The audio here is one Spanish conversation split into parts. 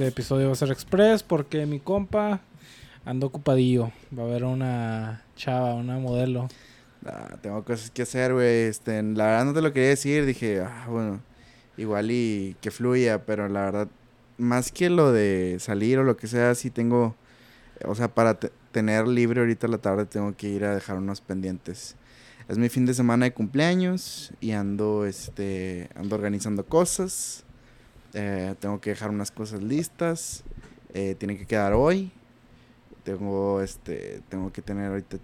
este episodio va a ser express porque mi compa ando ocupadillo. Va a haber una chava, una modelo. Ah, tengo cosas que hacer, güey. Este, la verdad no te lo quería decir. Dije, ah, bueno, igual y que fluya, pero la verdad, más que lo de salir o lo que sea, sí tengo, o sea, para tener libre ahorita la tarde tengo que ir a dejar unos pendientes. Es mi fin de semana de cumpleaños y ando, este, ando organizando cosas. Eh, tengo que dejar unas cosas listas. Eh, tiene que quedar hoy. Tengo, este, tengo que tener ahorita,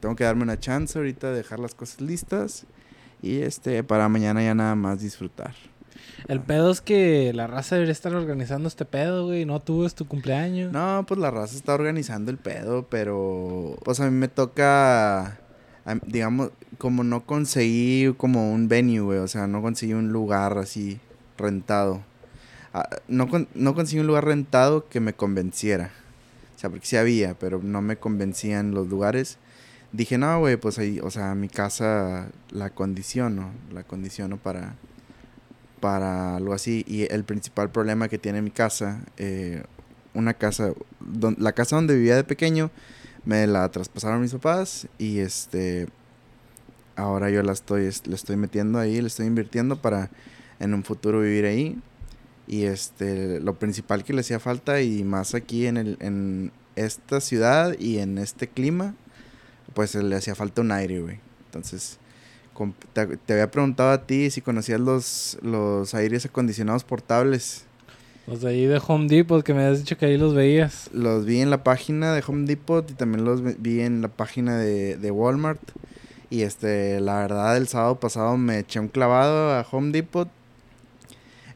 tengo que darme una chance ahorita de dejar las cosas listas. Y este, para mañana ya nada más disfrutar. El pedo es que la raza debería estar organizando este pedo, güey. No tú es tu cumpleaños. No, pues la raza está organizando el pedo, pero. Pues a mí me toca. Digamos, como no conseguí como un venue, güey. O sea, no conseguí un lugar así rentado. Ah, no, no conseguí un lugar rentado que me convenciera. O sea, porque sí había, pero no me convencían los lugares. Dije, no, güey, pues ahí, o sea, mi casa la condiciono, la condiciono para, para algo así. Y el principal problema que tiene mi casa, eh, una casa, la casa donde vivía de pequeño, me la traspasaron mis papás y este, ahora yo la estoy, le estoy metiendo ahí, le estoy invirtiendo para en un futuro vivir ahí. Y este, lo principal que le hacía falta y más aquí en, el, en esta ciudad y en este clima, pues le hacía falta un aire, güey. Entonces, te, había preguntado a ti si conocías los, los aires acondicionados portables. Los de ahí de Home Depot, que me has dicho que ahí los veías. Los vi en la página de Home Depot y también los vi en la página de, de Walmart. Y este, la verdad, el sábado pasado me eché un clavado a Home Depot.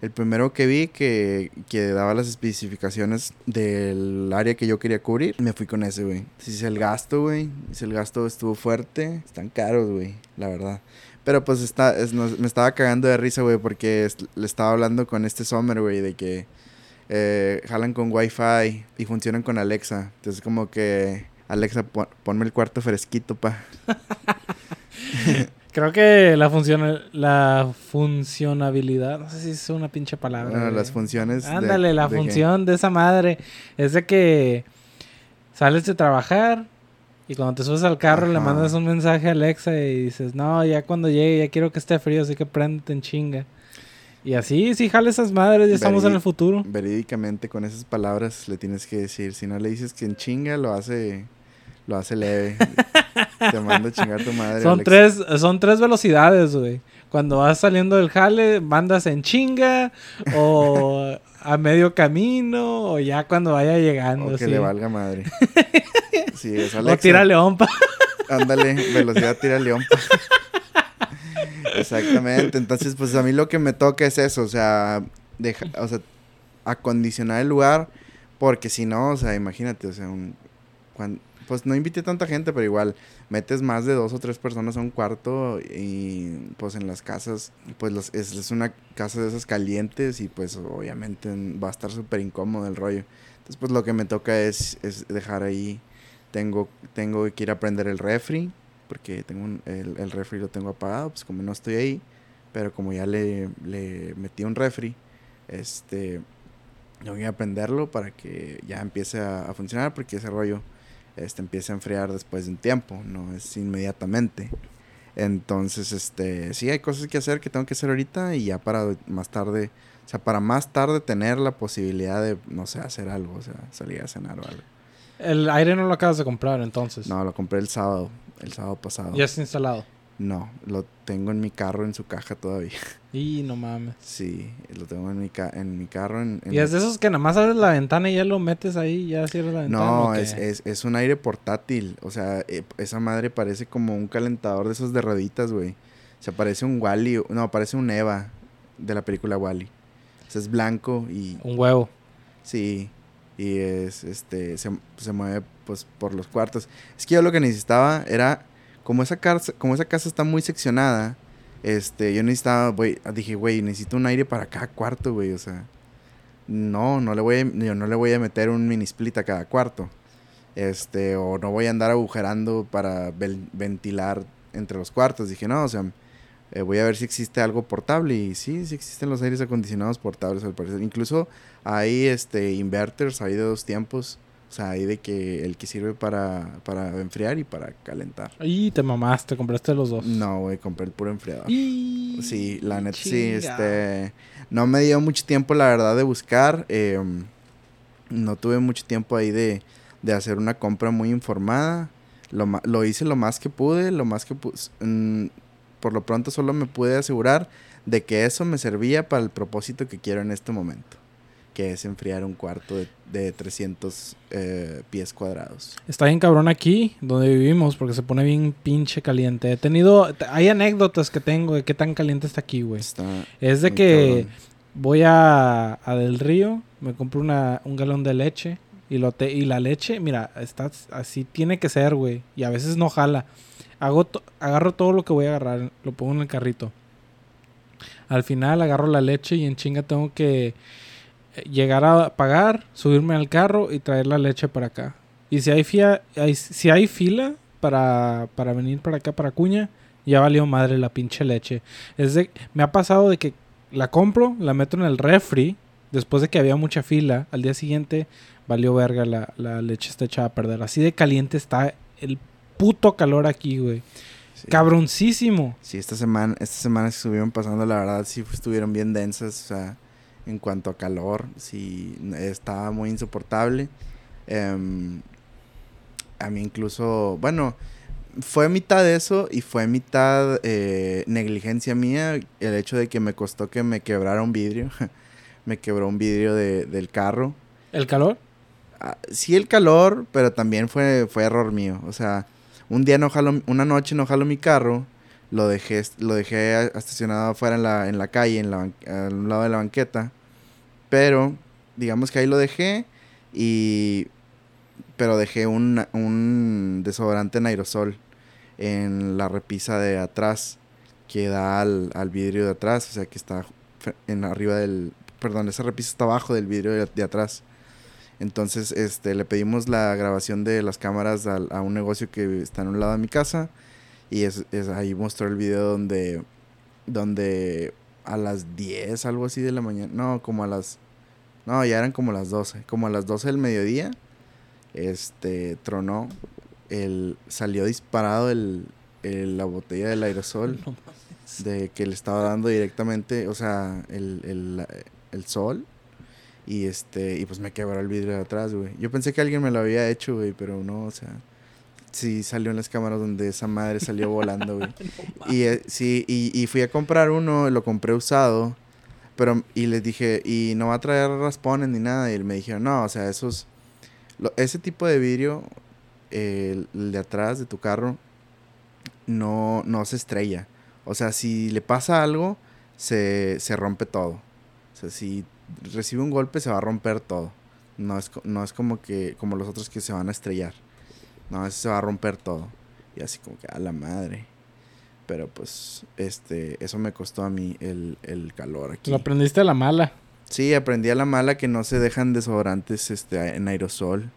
El primero que vi que, que daba las especificaciones del área que yo quería cubrir, me fui con ese, güey. Si es el gasto, güey. Si el gasto estuvo fuerte, están caros, güey, la verdad. Pero pues está, me estaba cagando de risa, güey, porque le estaba hablando con este Summer, güey, de que eh, jalan con Wi-Fi y funcionan con Alexa. Entonces como que, Alexa, ponme el cuarto fresquito, pa. Creo que la función, la funcionabilidad, no sé si es una pinche palabra. Bueno, las funciones. Ándale, la función de esa madre es de que sales de trabajar y cuando te subes al carro le mandas un mensaje a Alexa y dices, no, ya cuando llegue ya quiero que esté frío, así que préndete en chinga. Y así, sí, jale esas madres, ya estamos en el futuro. Verídicamente, con esas palabras le tienes que decir, si no le dices que en chinga, lo hace, lo hace leve. Te mando a chingar tu madre. Son, tres, son tres velocidades, güey. Cuando vas saliendo del jale, mandas en chinga o a medio camino o ya cuando vaya llegando. O que le valga madre. sí, es Alexa. O tira león, pa. Ándale, velocidad tira león, Exactamente. Entonces, pues a mí lo que me toca es eso, o sea, deja, o sea, acondicionar el lugar, porque si no, o sea, imagínate, o sea, un, cuando, pues no invité tanta gente, pero igual metes más de dos o tres personas a un cuarto y pues en las casas, pues es, una casa de esas calientes y pues obviamente va a estar súper incómodo el rollo. Entonces pues lo que me toca es, es dejar ahí, tengo, tengo que ir a prender el refri, porque tengo el, el refri lo tengo apagado, pues como no estoy ahí, pero como ya le, le metí un refri, este, voy a prenderlo para que ya empiece a, a funcionar, porque ese rollo este, empieza a enfriar después de un tiempo, no es inmediatamente. Entonces, este, sí hay cosas que hacer que tengo que hacer ahorita y ya para más tarde, o sea, para más tarde tener la posibilidad de, no sé, hacer algo, o sea, salir a cenar o algo. ¿El aire no lo acabas de comprar entonces? No, lo compré el sábado, el sábado pasado. ¿Ya está instalado? No, lo tengo en mi carro en su caja todavía. Y no mames. Sí, lo tengo en mi, en mi carro. En, ¿Y es de esos que nada más abres la ventana y ya lo metes ahí, ya cierras la ventana? No, es, es, es, un aire portátil. O sea, eh, esa madre parece como un calentador de esos de rueditas, güey. O sea, parece un Wally. No, parece un Eva de la película Wally. O sea, es blanco y. Un huevo. Sí. Y es, este, se, se mueve pues por los cuartos. Es que yo lo que necesitaba era como esa casa, como esa casa está muy seccionada, este, yo necesitaba, güey, dije, güey, necesito un aire para cada cuarto, güey, o sea, no, no le voy a, yo no le voy a meter un mini split a cada cuarto, este, o no voy a andar agujerando para ventilar entre los cuartos, dije, no, o sea, eh, voy a ver si existe algo portable. Y sí, sí existen los aires acondicionados portables al parecer. Incluso hay este inverters, hay de dos tiempos. O sea, hay de que el que sirve para, para enfriar y para calentar. Y te mamaste, compraste los dos. No, güey, compré el puro enfriador. Sí, la neta, sí, este... No me dio mucho tiempo, la verdad, de buscar. Em, no tuve mucho tiempo ahí de, de hacer una compra muy informada. Lo, lo, hice lo más que pude, lo más que pude. Mm, por lo pronto solo me pude asegurar de que eso me servía para el propósito que quiero en este momento que es enfriar un cuarto de, de 300 eh, pies cuadrados. Está bien cabrón aquí, donde vivimos, porque se pone bien pinche caliente. He tenido, hay anécdotas que tengo de qué tan caliente está aquí, güey. Es de que voy a, a, Del Río, me compro una, un galón de leche y, lo te, y la leche, mira, está así tiene que ser, güey. Y a veces no jala. Hago agarro todo lo que voy a agarrar, lo pongo en el carrito. Al final agarro la leche y en chinga tengo que llegar a pagar, subirme al carro y traer la leche para acá. Y si hay, fia, si hay fila para, para venir para acá, para Cuña, ya valió madre la pinche leche. Es de, me ha pasado de que la compro, la meto en el refri, después de que había mucha fila, al día siguiente valió verga, la, la leche está echada a perder. Así de caliente está el puto calor aquí, güey. Cabroncísimo. Sí, esta semana, estas semanas que estuvieron pasando, la verdad, sí estuvieron bien densas. O sea, en cuanto a calor, sí estaba muy insoportable. Em, a mí incluso, bueno, fue mitad de eso y fue mitad eh, negligencia mía el hecho de que me costó que me quebrara un vidrio. me quebró un vidrio de, del carro. ¿El calor? Ah, sí, el calor, pero también fue, fue error mío. O sea, un día no jalo, una noche no jalo mi carro lo dejé, lo dejé estacionado afuera en la, en la calle, en la, al lado de la banqueta. Pero, digamos que ahí lo dejé y... Pero dejé un, un desodorante en aerosol en la repisa de atrás que da al, al, vidrio de atrás, o sea que está en arriba del, perdón, esa repisa está abajo del vidrio de, atrás. Entonces, este, le pedimos la grabación de las cámaras a, a un negocio que está en un lado de mi casa y es, ahí mostró el video donde, donde a las 10, algo así de la mañana, no, como a las, no, ya eran como las 12, como a las 12 del mediodía, este, tronó, el, salió disparado el, la botella del aerosol de que le estaba dando directamente, o sea, el, el, el sol. Y este, y pues me quebró el vidrio de atrás, güey. Yo pensé que alguien me lo había hecho, güey, pero no, o sea, Sí, salió en las cámaras donde esa madre salió volando, güey. y eh, sí, y, fui a comprar uno, lo compré usado. Pero, y les dije, y no va a traer raspones ni nada. Y él me dijeron, no, o sea, esos. ese tipo de vidrio, el, de atrás de tu carro, no, no se estrella. O sea, si le pasa algo, se, se rompe todo. O sea, si recibe un golpe, se va a romper todo. No es, no es como que como los otros que se van a estrellar no, ese se va a romper todo. Y así como que a la madre. Pero pues, este, eso me costó a mí el, calor aquí. Lo aprendiste a la mala. Sí, aprendí a la mala que no se dejan desodorantes este, en aerosol.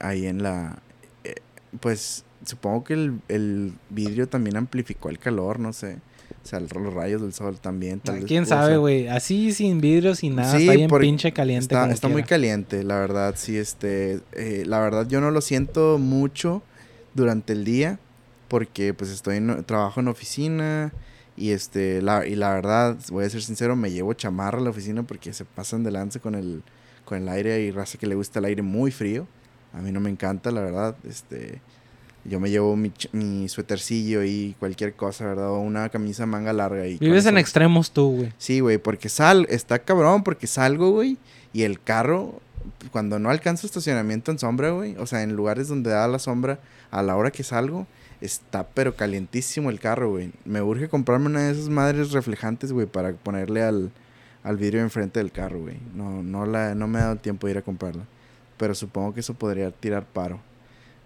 ahí en la... Eh, pues supongo que el, el vidrio también amplificó el calor, no sé. O sea, los rayos del sol también. Tal ¿Quién sabe, güey? Así sin vidrio, sin nada. está bien pinche caliente. Está, muy caliente, la verdad. Sí, este... Eh, la verdad yo no lo siento mucho durante el día. Porque pues estoy en... Trabajo en oficina. Y este... La, y la verdad, voy a ser sincero, me llevo chamarra a la oficina porque se pasan de lance con el... Con el aire y raza que le gusta el aire muy frío. A mí no me encanta, la verdad. Este... Yo me llevo mi, mi suétercillo y cualquier cosa, ¿verdad? O una camisa manga larga. y Vives en extremos tú, güey. Sí, güey, porque sal, está cabrón, porque salgo, güey, y el carro, cuando no alcanzo estacionamiento en sombra, güey, o sea, en lugares donde da la sombra, a la hora que salgo, está pero calientísimo el carro, güey. Me urge comprarme una de esas madres reflejantes, güey, para ponerle al, al vidrio enfrente del carro, güey. No, no, la, no me ha dado tiempo de ir a comprarla. Pero supongo que eso podría tirar paro.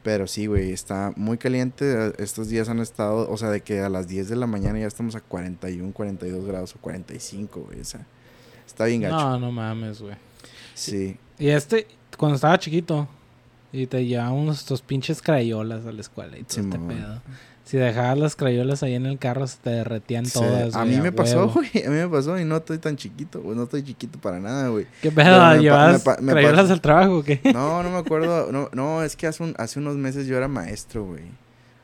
Pero sí, güey, está muy caliente. Estos días han estado, o sea, de que a las 10 de la mañana ya estamos a 41, 42 grados o 45, güey. O sea, está bien gacho. No, no mames, güey. Sí. Y este, cuando estaba chiquito, Y te llevábamos estos pinches crayolas a la escuela y todo este Simón. pedo. Si dejabas las crayolas ahí en el carro, se te derretían Sí, todas. a mí me pasó, güey. A mí me pasó y no estoy tan chiquito, güey. No estoy chiquito para nada, güey. ¿Qué pedo? me pa- ¿Llevabas me pa- me crayolas al trabajo o qué? No, no me acuerdo. No, no es que hace, un- hace unos meses yo era maestro, güey.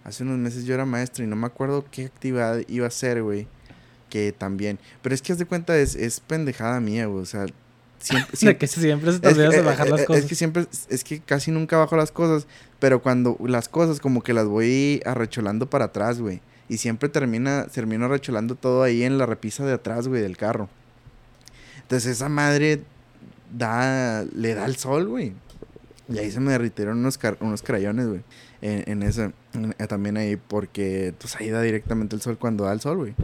Hace unos meses yo era maestro y no me acuerdo qué actividad iba a hacer, güey. Que también. Pero es que haz de cuenta, es, es pendejada mía, güey. O sea, siempre. Siempre que siempre se te olvidas de eh, bajar eh, las eh, cosas. es que siempre, es que casi nunca bajo las cosas, pero cuando las cosas como que las voy arrecholando para atrás, güey. Y siempre termina, termino arrecholando todo ahí en la repisa de atrás, güey, del carro. Entonces esa madre da, le da el sol, güey. Y ahí se me derritieron unos, car- unos crayones, güey. En, en ese, en- también ahí, porque pues ahí da directamente el sol cuando da el sol, güey.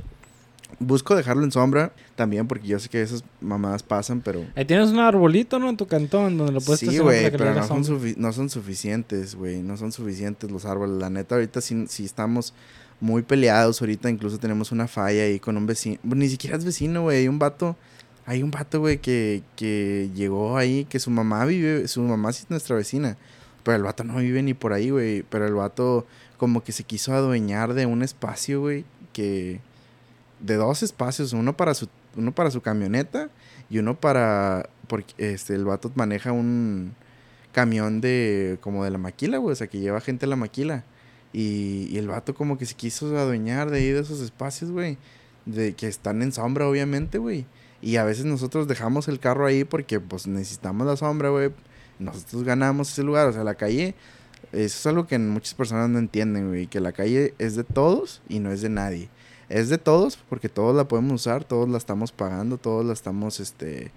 Busco dejarlo en sombra también, porque yo sé que esas mamadas pasan, pero... Ahí tienes un arbolito, ¿no? En tu cantón, donde lo puedes Sí, güey, pero no son, no son suficientes, güey. No son suficientes los árboles. La neta, ahorita sí, sí estamos muy peleados. Ahorita incluso tenemos una falla ahí con un vecino. Bueno, ni siquiera es vecino, güey. Hay un vato, hay un vato, güey, que, que llegó ahí, que su mamá vive, su mamá sí es nuestra vecina. Pero el vato no vive ni por ahí, güey. Pero el vato como que se quiso adueñar de un espacio, güey, que... De dos espacios, uno para su, uno para su camioneta y uno para... Porque este, el vato maneja un camión de... Como de la maquila, güey. O sea, que lleva gente a la maquila. Y, y el vato como que se quiso adueñar de ahí de esos espacios, güey. De que están en sombra, obviamente, güey. Y a veces nosotros dejamos el carro ahí porque pues necesitamos la sombra, güey. Nosotros ganamos ese lugar. O sea, la calle... Eso es algo que muchas personas no entienden, güey. Que la calle es de todos y no es de nadie. Es de todos porque todos la podemos usar, todos la estamos pagando, todos la estamos, este...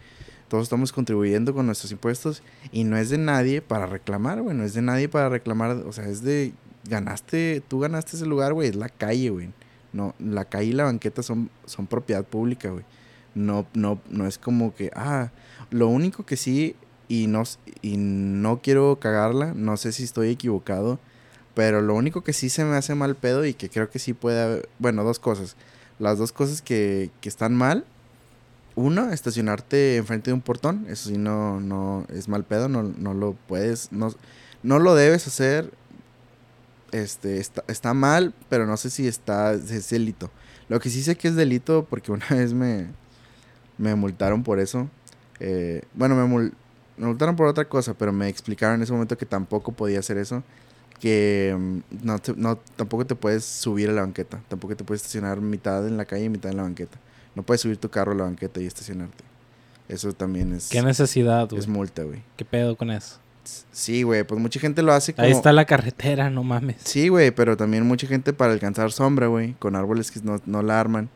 Todos estamos contribuyendo con nuestros impuestos y no es de nadie para reclamar, güey. No es de nadie para reclamar. O sea, es de... Ganaste, tú ganaste ese lugar, güey. Es la calle, güey. No, la calle y la banqueta son, son propiedad pública, güey. No, no, no es como que, ah, lo único que sí, y no, y no quiero cagarla, no sé si estoy equivocado, pero lo único que sí se me hace mal pedo y que creo que sí puede haber, bueno, dos cosas. Las dos cosas que, que están mal. Uno, estacionarte enfrente de un portón. Eso sí no, no es mal pedo, no, no lo puedes, no, no lo debes hacer. Este, está, está mal, pero no sé si está, es delito. Lo que sí sé que es delito, porque una vez me, me multaron por eso. Eh, bueno, me, me multaron por otra cosa, pero me explicaron en ese momento que tampoco podía hacer eso. Que mm, no, te- no tampoco te puedes subir a la banqueta. Tampoco te puedes estacionar mitad en la calle y mitad en la banqueta. No puedes subir tu carro a la banqueta y estacionarte. Eso también es, ¿Qué necesidad, güey? es multa, güey. ¿Qué pedo con eso? Sí, güey, pues mucha gente lo hace como... Ahí está la carretera, no mames. Sí, güey, pero también mucha gente para alcanzar sombra, güey, con árboles que no, no la arman,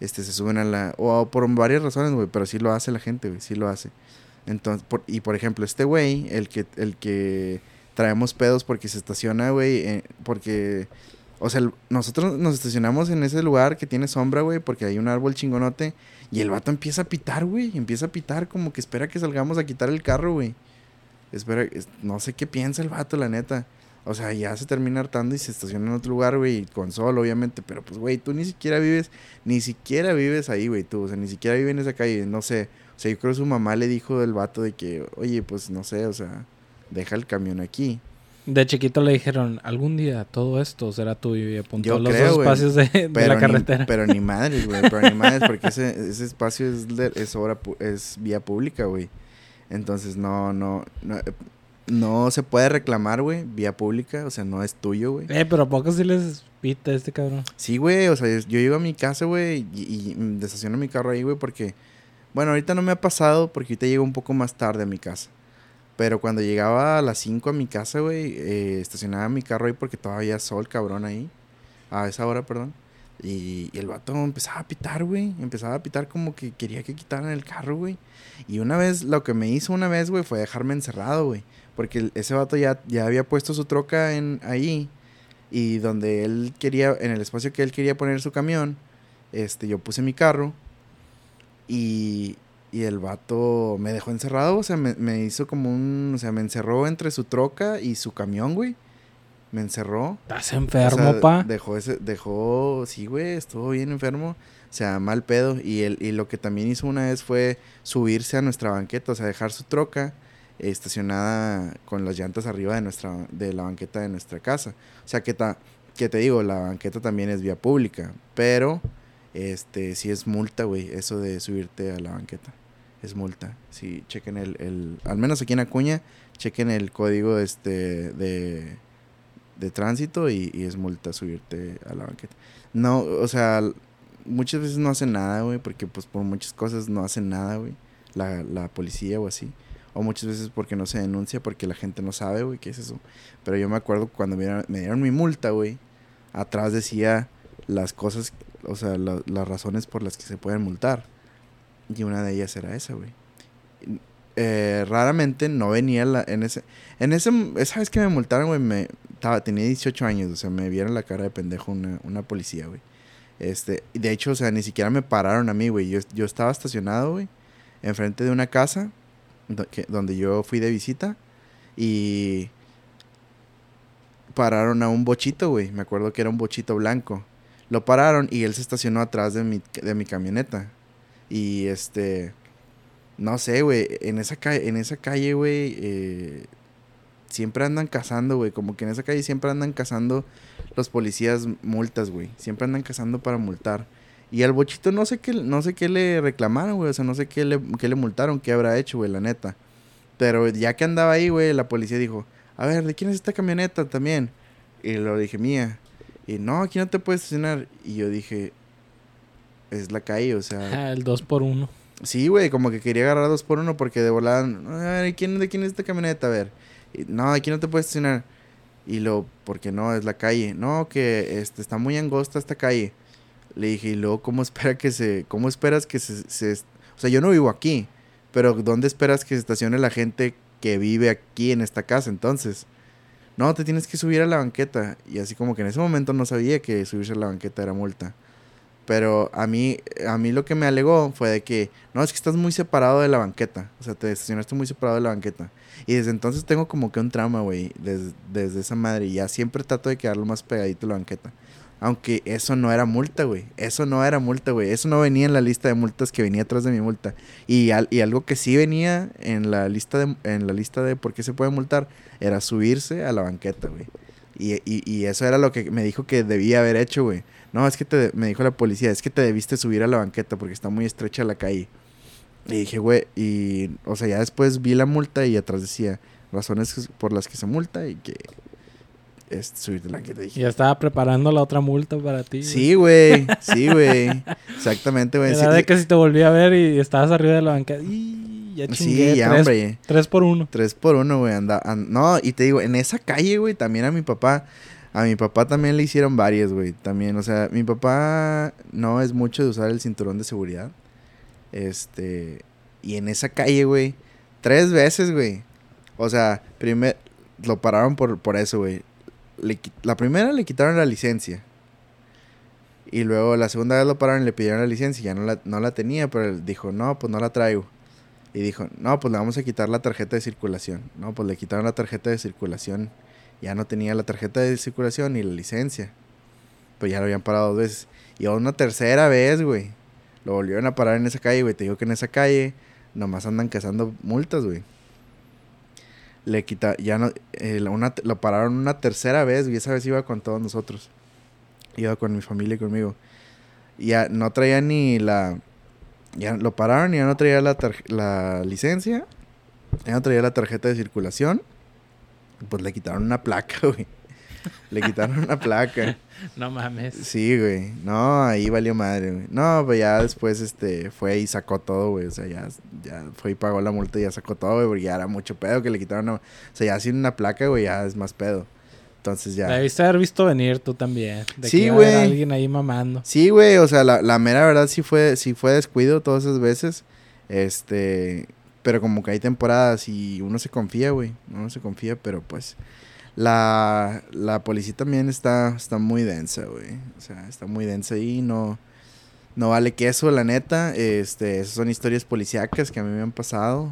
este, se suben a la... O por varias razones, güey, pero sí lo hace la gente, güey, sí lo hace. Entonces, por- y por ejemplo, este güey, el que, el que traemos pedos porque se estaciona, güey, eh, porque... O sea, nosotros nos estacionamos en ese lugar que tiene sombra, güey, porque hay un árbol chingonote. Y el vato empieza a pitar, güey. Empieza a pitar como que espera que salgamos a quitar el carro, güey. Espera, es- no sé qué piensa el vato, la neta. O sea, ya se termina hartando y se estaciona en otro lugar, güey, con sol, obviamente. Pero pues, güey, tú ni siquiera vives, ni siquiera vives ahí, güey, tú. O sea, ni siquiera vives en esa calle, no sé. O sea, yo creo que su mamá le dijo del vato de que, oye, pues no sé, o sea, deja el camión aquí. De chiquito le dijeron, algún día todo esto será tuyo y apuntó Yo los creo, dos güey. espacios de, la ni- carretera. pero ni madres, güey. Pero ni madres, porque ese, ese espacio es, es obra, es vía pública, güey. Entonces no, no, no, no se puede reclamar, güey, vía pública. O sea, no es tuyo, güey. Eh, pero ¿a poco sí les pita este cabrón? Sí, güey, o sea, yo, yo llego a mi casa, güey, y, y desestaciono mi carro ahí, güey, porque, bueno, ahorita no me ha pasado porque ahorita llego un poco más tarde a mi casa. Pero cuando llegaba a las 5 a mi casa, güey, eh, estacionaba mi carro ahí porque todavía sol, cabrón, ahí. A esa hora, perdón. Y, el vato empezaba a pitar, güey. Empezaba a pitar como que quería que quitaran el carro, güey. Y una vez, lo que me hizo una vez, güey, fue dejarme encerrado, güey. Porque ese vato ya, ya había puesto su troca en ahí. Y donde él quería, en el espacio que él quería poner su camión, este, yo puse mi carro. Y, y el vato me dejó encerrado, o sea, me, me hizo como un, o sea, me encerró entre su troca y su camión, güey. Me encerró. Estás O enfermo, sea, pa. Dejó ese, dejó, sí, güey, estuvo bien enfermo. O sea, mal pedo. Y, él, y lo que también hizo una vez fue subirse a nuestra banqueta, o sea, dejar su troca estacionada con las llantas arriba de nuestra de la banqueta de nuestra casa. O sea, que ta, que te digo, la banqueta también es vía pública, pero este sí es multa, güey, eso de subirte a la banqueta. Es multa. Si chequen el, el al menos aquí en Acuña, chequen el código este de de tránsito y, y es multa subirte a la banqueta. No, o sea, muchas veces no hacen nada, güey, porque pues por muchas cosas no hacen nada, güey. La, la policía o así. O muchas veces porque no se denuncia, porque la gente no sabe, güey, qué es eso. Pero yo me acuerdo cuando me dieron, me dieron mi multa, güey. Atrás decía las cosas, o sea, la- las razones por las que se pueden multar. Y una de ellas era esa, güey. Eh, raramente no venía la, en ese... En ese... Esa vez que me multaron, güey, me... Tenía 18 años, o sea, me vieron la cara de pendejo una, una policía, güey. Este, de hecho, o sea, ni siquiera me pararon a mí, güey. Yo, yo estaba estacionado, güey, enfrente de una casa donde yo fui de visita y pararon a un bochito, güey. Me acuerdo que era un bochito blanco. Lo pararon y él se estacionó atrás de mi, de mi camioneta. Y este, no sé, güey, en esa calle, en esa calle, güey, eh, siempre andan cazando, güey. Como que en esa calle siempre andan cazando los policías multas, güey. Siempre andan cazando para multar. Y al bochito no sé qué, no sé qué le reclamaron, güey. O sea, no sé qué le, qué le multaron, qué habrá hecho, güey, la neta. Pero ya que andaba ahí, güey, la policía dijo, a ver, ¿de quién es esta camioneta también? Y lo dije, mía. Y no, aquí no te puedes estacionar. Y yo dije, es la calle, o sea. Ah, el 2 por 1 Sí, güey, como que quería agarrar dos por uno porque de volada, a ver, ¿quién, ¿de quién es esta camioneta? A ver, y, no, aquí no te puedes estacionar. Y lo, porque no, es la calle. No, que este, está muy angosta esta calle. Le dije, y luego, ¿cómo espera que se, cómo esperas que se, se, o sea, yo no vivo aquí, pero ¿dónde esperas que se estacione la gente que vive aquí en esta casa entonces? No, te tienes que subir a la banqueta. Y así como que en ese momento no sabía que subirse a la banqueta era multa. Pero a mí, a mí lo que me alegó fue de que, no, es que estás muy separado de la banqueta. O sea, te estacionaste muy separado de la banqueta. Y desde entonces tengo como que un trauma, güey, des- desde esa madre. Y ya siempre trato de quedarlo más pegadito a la banqueta. Aunque eso no era multa, güey. Eso no era multa, güey. Eso no venía en la lista de multas que venía atrás de mi multa. Y, al- y algo que sí venía en la lista de, en la lista de por qué se puede multar era subirse a la banqueta, güey. Y, y, y eso era lo que me dijo que debía haber hecho, güey. No, es que te, me dijo la policía, es que te debiste subir a la banqueta porque está muy estrecha la calle. Y dije, güey, y, o sea, ya después vi la multa y atrás decía razones por las que se multa y que es subirte la banqueta. Dije, Ya estaba preparando la otra multa para ti. sí, güey, sí, güey. Exactamente, güey. Era Sí, de que si te volví a ver y estabas arriba de la. Y ya sí, ya, tres, hombre. tres por uno. Tres por uno, güey. Anda, an- no, y te digo, en esa calle, güey, también a mi papá. A mi papá también le hicieron varias, güey. También, o sea, mi papá no es mucho de usar el cinturón de seguridad. Este. Y en esa calle, güey. Tres veces, güey. O sea. Lo pararon por, por eso, güey. La primera le quitaron la licencia. Y luego la segunda vez lo pararon y le pidieron la licencia. Ya no la, no la tenía, pero él dijo, no, pues no la traigo. Y dijo, no, pues le vamos a quitar la tarjeta de circulación. No, pues le quitaron la tarjeta de circulación. Ya no tenía la tarjeta de circulación ni la licencia. Pues ya lo habían parado dos veces. Y a una tercera vez, güey. Lo volvieron a parar en esa calle, güey. Te digo que en esa calle nomás andan cazando multas, güey. Le quita, ya no, eh, una, lo pararon una tercera vez, y esa vez iba con todos nosotros. Iba con mi familia y conmigo. Ya no traía ni la, ya lo pararon y ya no traía la, la licencia. Ya no traía la tarjeta de circulación. Pues le quitaron una placa, güey. Le quitaron una placa. No mames. Sí, güey. No, ahí valió madre, güey. No, pues ya después, este, fue y sacó todo, güey. O sea, ya, ya fue y pagó la multa y ya sacó todo, güey. Porque ya era mucho pedo que le quitaron. una- O sea, ya sin una placa, güey, ya es más pedo. Entonces ya. Debiste haber visto venir tú también. De Sí, que güey. alguien ahí mamando. Sí, güey, o sea, la, la mera verdad sí fue, sí fue descuido todas esas veces. Este, pero como que hay temporadas y uno se confía, güey. Uno se confía, pero pues la, la policía también está, está muy densa, güey. O sea, está muy densa y no, no vale queso, la neta. Este, esas son historias policíacas que a mí me han pasado.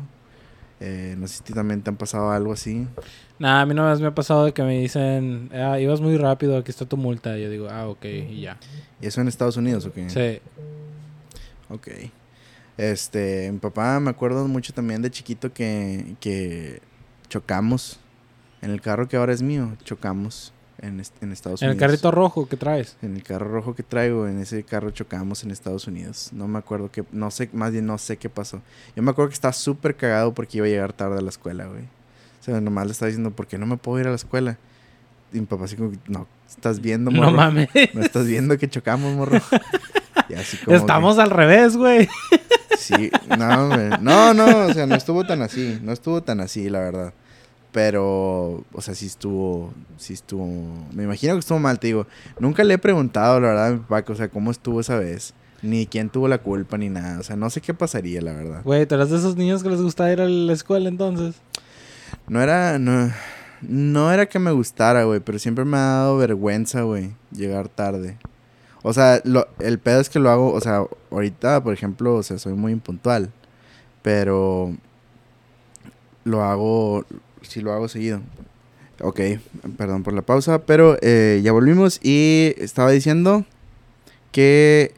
Eh, no sé si también te han pasado algo así. Nada, a mí no me ha pasado de que me dicen, ah, ibas muy rápido, aquí está tu multa. Y yo digo, ah, ok, y ya. ¿Y eso en Estados Unidos o qué? Sí. Ok. Este, mi papá me acuerdo mucho también de chiquito que, que chocamos en el carro que ahora es mío, chocamos en, est- en Estados En el Unidos. carrito rojo que traes. En el carro rojo que traigo, en ese carro chocamos en Estados Unidos. No me acuerdo qué, no sé, más bien no sé qué pasó. Yo me acuerdo que estaba súper cagado porque iba a llegar tarde a la escuela, güey. O sea, nomás le estaba diciendo, ¿por qué no me puedo ir a la escuela? Y mi papá así como, no, estás viendo, morro. No mames. No estás viendo que chocamos, morro. Y así como que- Estamos al revés, güey. Sí, no, güey. No, no, o sea, no estuvo tan así. No estuvo tan así, la verdad. Pero, o sea, sí estuvo, sí estuvo, me imagino que estuvo mal, te digo. Nunca le he preguntado, la verdad, a mi papá, o sea, cómo estuvo esa vez. Ni quién tuvo la culpa, ni nada. O sea, no sé qué pasaría, la verdad. Güey, ¿tú eras de esos niños que les gusta ir a la escuela entonces? No era, no, no era que me gustara, güey, pero siempre me ha dado vergüenza, güey, llegar tarde. O sea, lo, el pedo es que lo hago, o sea, ahorita, por ejemplo, o sea, soy muy impuntual, pero lo hago, sí lo hago seguido. Ok, perdón por la pausa, pero eh, ya volvimos y estaba diciendo que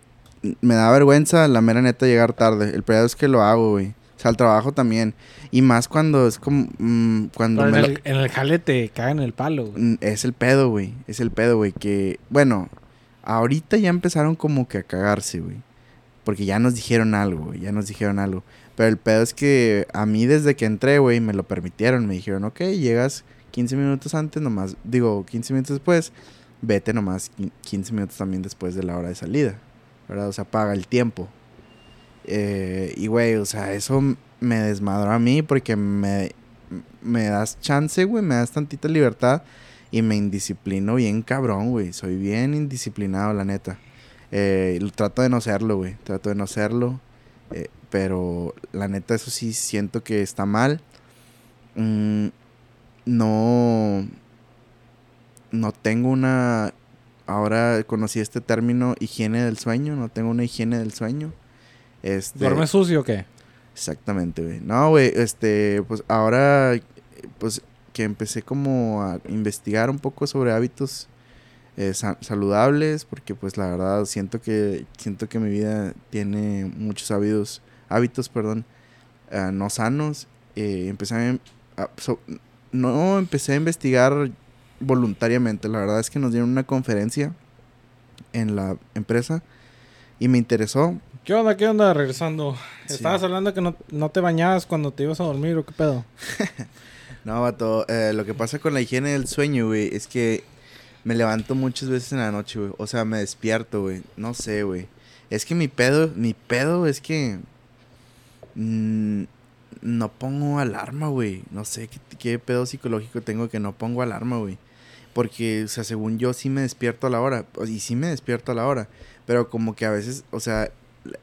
me da vergüenza, la mera neta, llegar tarde. El pedo es que lo hago, güey. O sea, al trabajo también. Y más cuando es como, mm, cuando en, me lo- el, en el jale te cagan el palo, güey. Mm, Es el pedo, güey. Es el pedo, güey. Que, bueno, ahorita ya empezaron como que a cagarse, güey. Porque ya nos dijeron algo, güey. Ya nos dijeron algo. Pero el pedo es que a mí desde que entré, güey, me lo permitieron. Me dijeron, ok, llegas 15 minutos antes nomás. Digo, 15 minutos después. Vete nomás qui- 15 minutos también después de la hora de salida. ¿Verdad? O sea, paga el tiempo. Eh, y, güey, o sea, eso me desmadró a mí porque me, me das chance, güey, me das tantita libertad y me indisciplino bien cabrón, güey. Soy bien indisciplinado, la neta. Eh, trato de no serlo, güey. Trato de no serlo. eh, pero la neta, eso sí siento que está mal. Mm, no. No tengo una. Ahora conocí este término higiene del sueño. No tengo una higiene del sueño. Este, ¿Duermes sucio o qué? Exactamente, güey. No, güey, este, pues ahora, pues que empecé como a investigar un poco sobre hábitos eh, sa- saludables, porque pues la verdad siento que, siento que mi vida tiene muchos hábitos, hábitos, perdón, eh, no sanos. Eh, empecé a, a- so- no empecé a investigar voluntariamente, la verdad es que nos dieron una conferencia en la empresa y me interesó, ¿Qué onda? ¿Qué onda? Regresando. Sí. Estabas hablando que no, no te bañabas cuando te ibas a dormir o qué pedo. No, vato, eh, lo que pasa con la higiene del sueño, güey, es que me levanto muchas veces en la noche, güey. O sea, me despierto, güey. No sé, güey. Es que mi pedo, mi pedo es que mm, no pongo alarma, güey. No sé qué, pedo psicológico tengo que no pongo alarma, güey. Porque, o sea, según yo sí me despierto a la hora. Y sí me despierto a la hora. Pero como que a veces, o sea,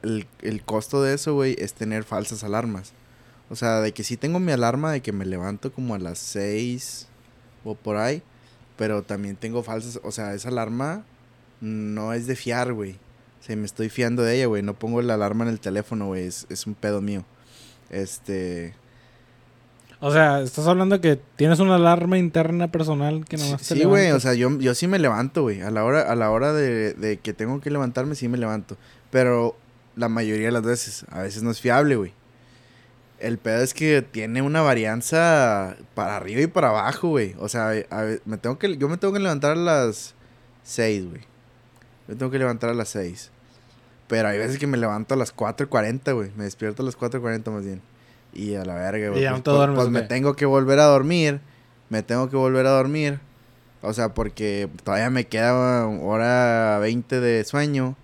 el, el costo de eso, güey, es tener falsas alarmas. O sea, de que sí tengo mi alarma de que me levanto como a las 6 o por ahí. Pero también tengo falsas. O sea, esa alarma no es de fiar, güey. O sea, me estoy fiando de ella, güey. No pongo la alarma en el teléfono, güey. Es, es un pedo mío. Este. O sea, estás hablando que tienes una alarma interna personal que nomás te Sí, güey. O sea, yo, yo sí me levanto, güey. A la hora, a la hora de, de que tengo que levantarme, sí me levanto. Pero la mayoría de las veces, a veces no es fiable, güey. El pedo es que tiene una varianza para arriba y para abajo, güey. O sea, a me tengo que, yo me tengo que levantar a las 6, güey. Yo tengo que levantar a las 6. Pero hay veces que me levanto a las 4.40, güey. Me despierto a las 4.40 más bien. Y a la verga, güey. Y ya Pues, pues- pues ¿o me tengo que volver a dormir. Me tengo que volver a dormir. O sea, porque todavía me queda hora 20 de sueño.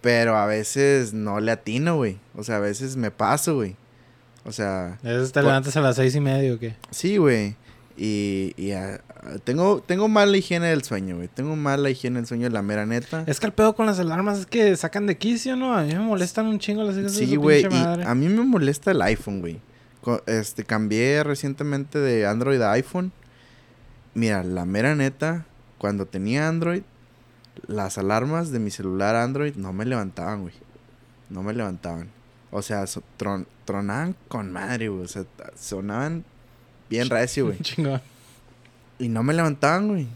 Pero a veces no le atino, güey. O sea, a veces me paso, güey. O sea, veces te levantas a las seis y media o qué. sí, güey. Y, y ah, tengo, tengo mala higiene del sueño, güey. Tengo mala higiene del sueño, la mera neta. Es que el pedo con las alarmas es que sacan de quicio, ¿no? A mí me molestan un chingo las hijas Sí, güey. a mí me molesta el iPhone, güey. Este, cambié recientemente de Android a iPhone. Mira, la mera neta, cuando tenía Android, las alarmas de mi celular Android no me levantaban, güey. No me levantaban. O sea, so- tron- tronaban con madre, güey. O sea, sonaban bien recio, güey. Chingón. Y no me levantaban, güey.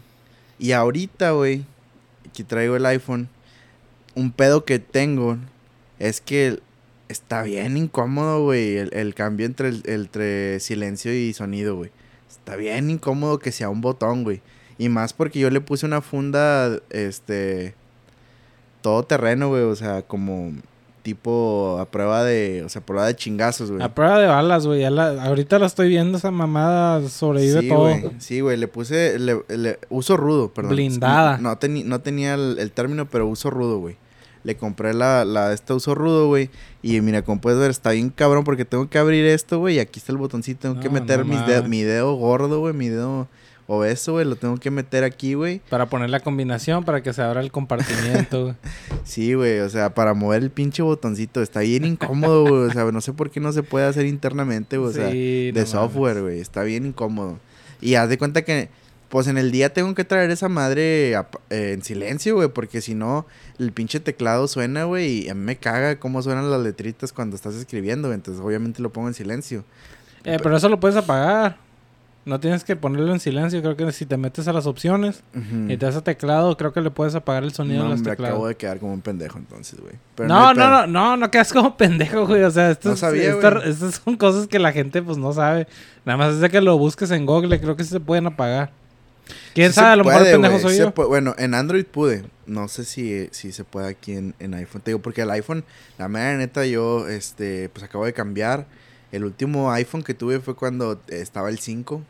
Y ahorita, güey, que traigo el iPhone, un pedo que tengo es que está bien incómodo, güey, el, el cambio entre, el, entre silencio y sonido, güey. Está bien incómodo que sea un botón, güey. Y más porque yo le puse una funda, este, todo terreno, güey, o sea, como tipo a prueba de, o sea, prueba de chingazos, güey. A prueba de balas, güey. la- ahorita la estoy viendo, esa mamada sobrevive sí, todo. Sí, güey, le puse, le, le- uso rudo, perdón. Blindada. No, teni- no tenía el, el término, pero uso rudo, güey. Le compré la, la, este uso rudo, güey. Y mira, como puedes ver, está bien cabrón porque tengo que abrir esto, güey. Y aquí está el botoncito. Tengo que No, meter no mis mi dedo gordo, güey. Mi dedo obeso, güey. Lo tengo que meter aquí, güey. Para poner la combinación, para que se abra el compartimiento, güey. Sí, güey. O sea, para mover el pinche botoncito. Está bien incómodo, güey. O sea, no sé por qué no se puede hacer internamente, güey. O sea, Sí, de no software, güey. Está bien incómodo. Y haz de cuenta que, pues en el día tengo que traer esa madre eh, en silencio, güey. Porque si no, el pinche teclado suena, güey. Y a mí me caga cómo suenan las letritas cuando estás escribiendo. Entonces, obviamente lo pongo en silencio. Eh, pero eso lo puedes apagar. No tienes que ponerlo en silencio. Creo que si te metes a las opciones y te das a teclado, creo que le puedes apagar el sonido No, de los hombre, teclados. acabo de quedar como un pendejo entonces, güey. No, no, no, no, no quedas como pendejo, güey. O sea, esto No es- sabía, esta- güey. estas son cosas que la gente pues no sabe. Nada más es de que lo busques en Google, creo que sí se pueden apagar. ¿Quién Sí sabe? A lo mejor puede, el pendejo soy se yo. Bueno, en Android pude. No sé si, si se puede aquí en, en iPhone. Te digo, porque el iPhone, la mera neta, yo, este, pues acabo de cambiar. El último iPhone que tuve fue cuando estaba el 5.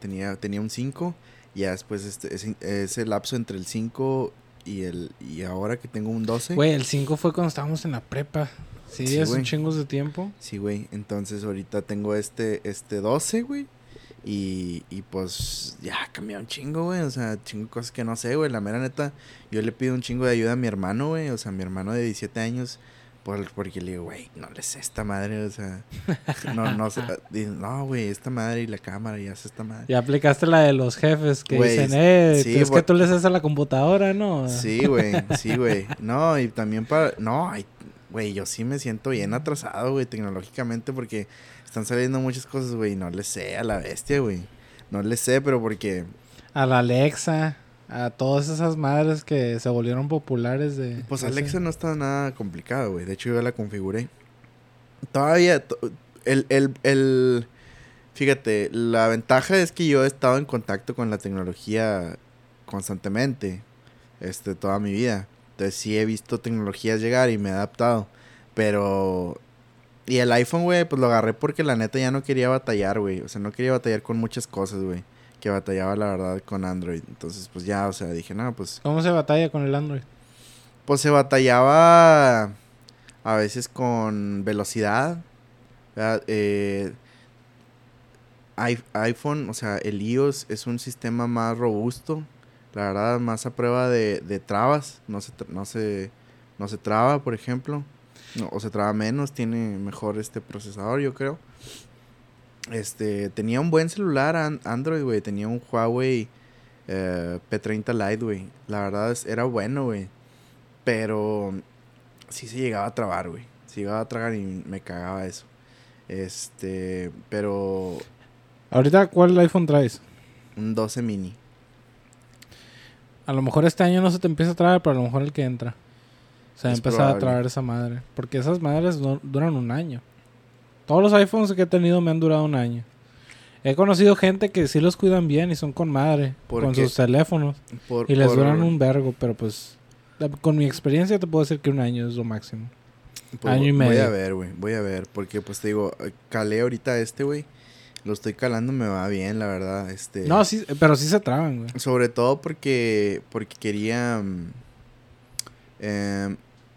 Tenía, tenía un 5. Y ya después, este, ese, ese lapso entre el 5 y el y ahora que tengo un 12. Güey, el 5 fue cuando estábamos en la prepa. Sí, Sí, es un chingos de tiempo. Sí, güey. Entonces ahorita tengo este, este 12, güey. Y, y pues ya cambió un chingo, güey. O sea, chingo de cosas que no sé, güey. La mera neta, yo le pido un chingo de ayuda a mi hermano, güey. O sea, mi hermano de 17 años. Por, porque le digo, güey, no le sé esta madre. O sea, no, no No, güey, esta madre y la cámara y hace esta madre. Ya aplicaste la de los jefes que Güey, dicen, eh, sí, es por- que tú le haces a la computadora, ¿no? Sí, güey, sí, güey. No, y también para... No, güey, yo sí me siento bien atrasado, güey, tecnológicamente porque están saliendo muchas cosas, güey, y no le sé a la bestia, güey. No le sé, pero porque... A la Alexa, a todas esas madres que se volvieron populares de... Pues Alexa no está nada complicado, güey. De hecho, yo la configuré. Todavía... to- El, el, el... Fíjate, la ventaja es que yo he estado en contacto con la tecnología constantemente. Este, toda mi vida. Entonces sí he visto tecnologías llegar y me he adaptado. Pero... Y el iPhone, güey, pues lo agarré porque la neta ya no quería batallar, güey. O sea, no quería batallar con muchas cosas, güey. Que batallaba, la verdad, con Android. Entonces, pues ya, o sea, dije, no, pues... ¿Cómo se batalla con el Android? Pues se batallaba a veces con velocidad. Eh, iPhone, o sea, el iOS es un sistema más robusto. La verdad, más a prueba de, de trabas. No se, no, se, no se traba, por ejemplo. No, o se traba menos. Tiene mejor este procesador, yo creo. Este, tenía un buen celular an- Android, güey. Tenía un Huawei eh, P30 Lite, güey. La verdad es, era bueno, güey. Pero sí se llegaba a trabar, güey. Se llegaba a tragar y me cagaba eso. Este, pero Ahorita, ¿cuál iPhone traes? un 12 mini. A lo mejor este año no se te empieza a traer, pero a lo mejor el que entra. Se va a empezar a traer esa madre. Porque esas madres no- duran un año. Todos los iPhones que he tenido me han durado un año. He conocido gente que sí los cuidan bien y son con madre. ¿Por con qué? sus teléfonos. Por- Y les por- duran un vergo, pero pues... Con mi experiencia te puedo decir que un año es lo máximo. pues, año y Voy medio. a ver, güey. Voy a ver. Porque, pues te digo, eh, calé ahorita este, güey. Lo estoy calando, me va bien, la verdad. Este, No, sí, pero sí se traban, güey. Sobre todo porque, porque quería... mm, em,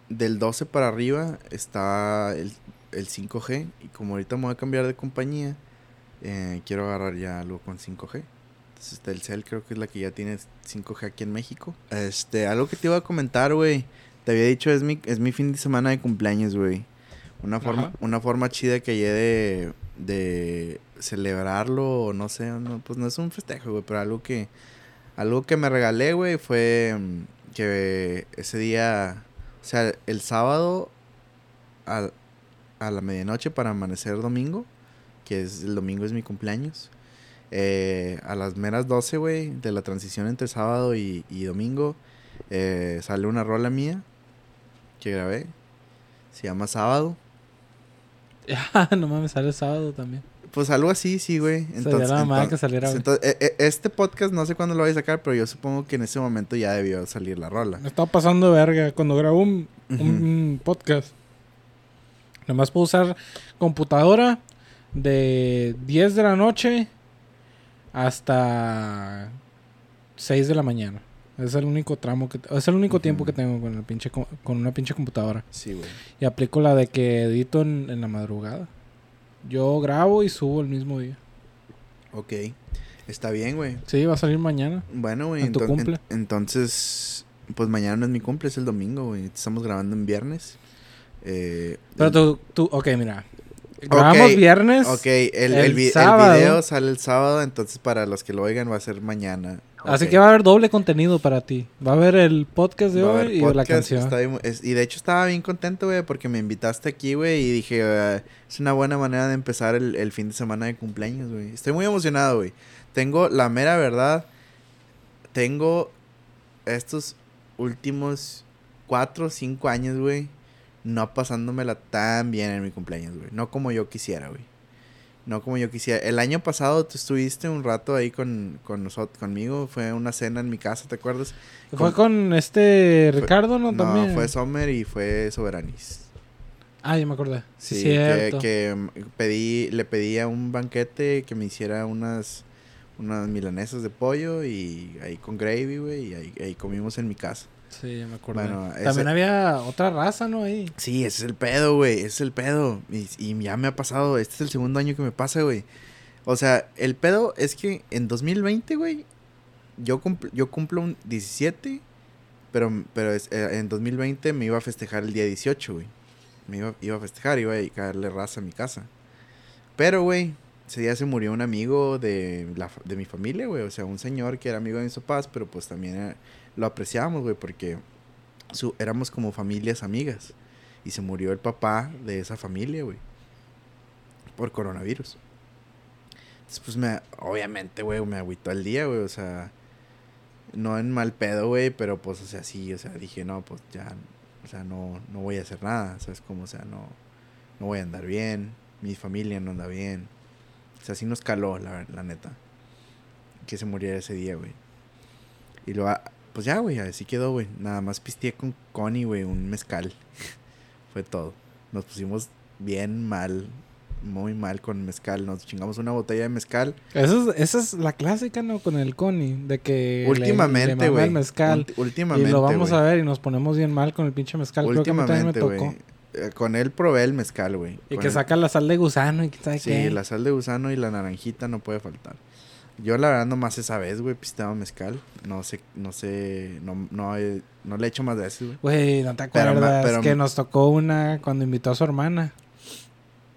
del 12 para arriba está el, el 5G. Y como ahorita me voy a cambiar de compañía, eh, quiero agarrar ya algo con 5G. Entonces Telcel creo que es la que ya tiene 5G aquí en México. Este, algo que te iba a comentar, güey. Te había dicho, es mi, es mi fin de semana de cumpleaños, güey. Una forma, Ajá. una forma chida que hallé de, de celebrarlo, o no sé, no, pues no es un festejo, güey, pero algo que, algo que me regalé, güey, fue mm, que ese día, o sea, el sábado a, a la medianoche para amanecer domingo, que es el domingo es mi cumpleaños, eh, a las meras 12, güey, de la transición entre sábado y, y domingo, eh, sale una rola mía que grabé, se llama Sábado. Ya, no mames, sale el sábado también. Pues algo así, sí, güey. Sería la mamada enton- que saliera entonces, eh, eh, este podcast no sé cuándo lo voy a sacar, pero yo supongo que en ese momento ya debió salir la rola. Me estaba pasando de verga cuando grabo un podcast. Nomás puedo usar computadora de 10 de la noche hasta 6 de la mañana. Es el único tramo que es el único tiempo que tengo con el pinche co- con una pinche computadora Sí, güey. y aplico la de que edito en, en la madrugada. Yo grabo y subo el mismo día. Ok. Está bien, güey. Sí, va a salir mañana. Bueno, güey. ¿En tu ento- cumple? en- entonces, pues mañana no es mi cumple, es el domingo, güey. Estamos grabando en viernes. Eh, Pero el- tú, tú, ok, mira. Grabamos viernes. Ok, el, el el video sale el sábado, entonces para los que lo oigan va a ser mañana. Así que va a haber doble contenido para ti. Va a haber el podcast de Va hoy y la canción. está bien- es- y de hecho estaba bien contento, güey, porque me invitaste aquí, güey, y dije, "Ah, es una buena manera de empezar el, el fin de semana de cumpleaños, güey. Estoy muy emocionado, güey. Tengo la mera verdad, tengo estos últimos cuatro o cinco años, güey, no pasándomela tan bien en mi cumpleaños, güey. No como yo quisiera, güey. No como yo quisiera. El año pasado tú estuviste un rato ahí con, con nosotros, conmigo. Fue una cena en mi casa, ¿te acuerdas? Fue con este Ricardo, ¿no? No, También. fue Sommer y fue Soberanis. Ah, ya me acordé. Sí, Sí, que, cierto. que, pedí, le pedí a un banquete que me hiciera unas, unas milanesas de pollo y ahí con gravy, güey, y ahí, ahí comimos en mi casa. Sí, ya me. Bueno, ese- También había otra raza, ¿no? Ahí. Sí, ese es el pedo, güey, ese es el pedo. Y, y ya me ha pasado, este es el segundo año que me pasa, güey. O sea, el pedo es que en 2020, güey, yo, cumpl- yo cumplo un 17, pero, pero es- eh, en 2020 me iba a festejar el día 18, güey. Me iba, iba a festejar, iba a dedicarle raza a mi casa. Pero, güey, ese día se murió un amigo de, la, de mi familia, güey. O sea, un señor que era amigo de mis papás, pero pues también era- lo apreciábamos, güey, porque su, éramos como familias amigas. Y se murió el papá de esa familia, güey. Por coronavirus. Pues me, obviamente, güey, me agüitó el día, güey. O sea, no en mal pedo, güey, pero pues, o sea, sí, o sea, dije, no, pues ya, o sea, no, no voy a hacer nada, ¿sabes? Como, o sea, no, no voy a andar bien, mi familia no anda bien. O sea, sí nos caló, la, la neta. Que se muriera ese día, güey. Y lo, pues ya, güey, así quedó, güey. Nada más pisteé con Connie, güey, un mezcal. Fue todo. Nos pusimos bien mal, muy mal con mezcal. Nos chingamos una botella de mezcal. Esa es, esa es la clásica, ¿no? Con el Connie. De que. últimamente, güey. mezcal. Últimamente. Y lo vamos a ver y nos ponemos bien mal con el pinche mezcal. Creo que a mí también me Últimamente, tocó. güey. Eh, Con él probé el mezcal, güey. Y Con que saca la sal de gusano y que sabe Sí, qué. la sal de gusano y la naranjita no puede faltar. Yo la verdad nomás esa vez, güey, pisteaba mezcal. No sé, no sé, no, no, he- no le he hecho más veces, güey. Güey, no te Pero acuerdas pero- que nos tocó una cuando invitó a su hermana.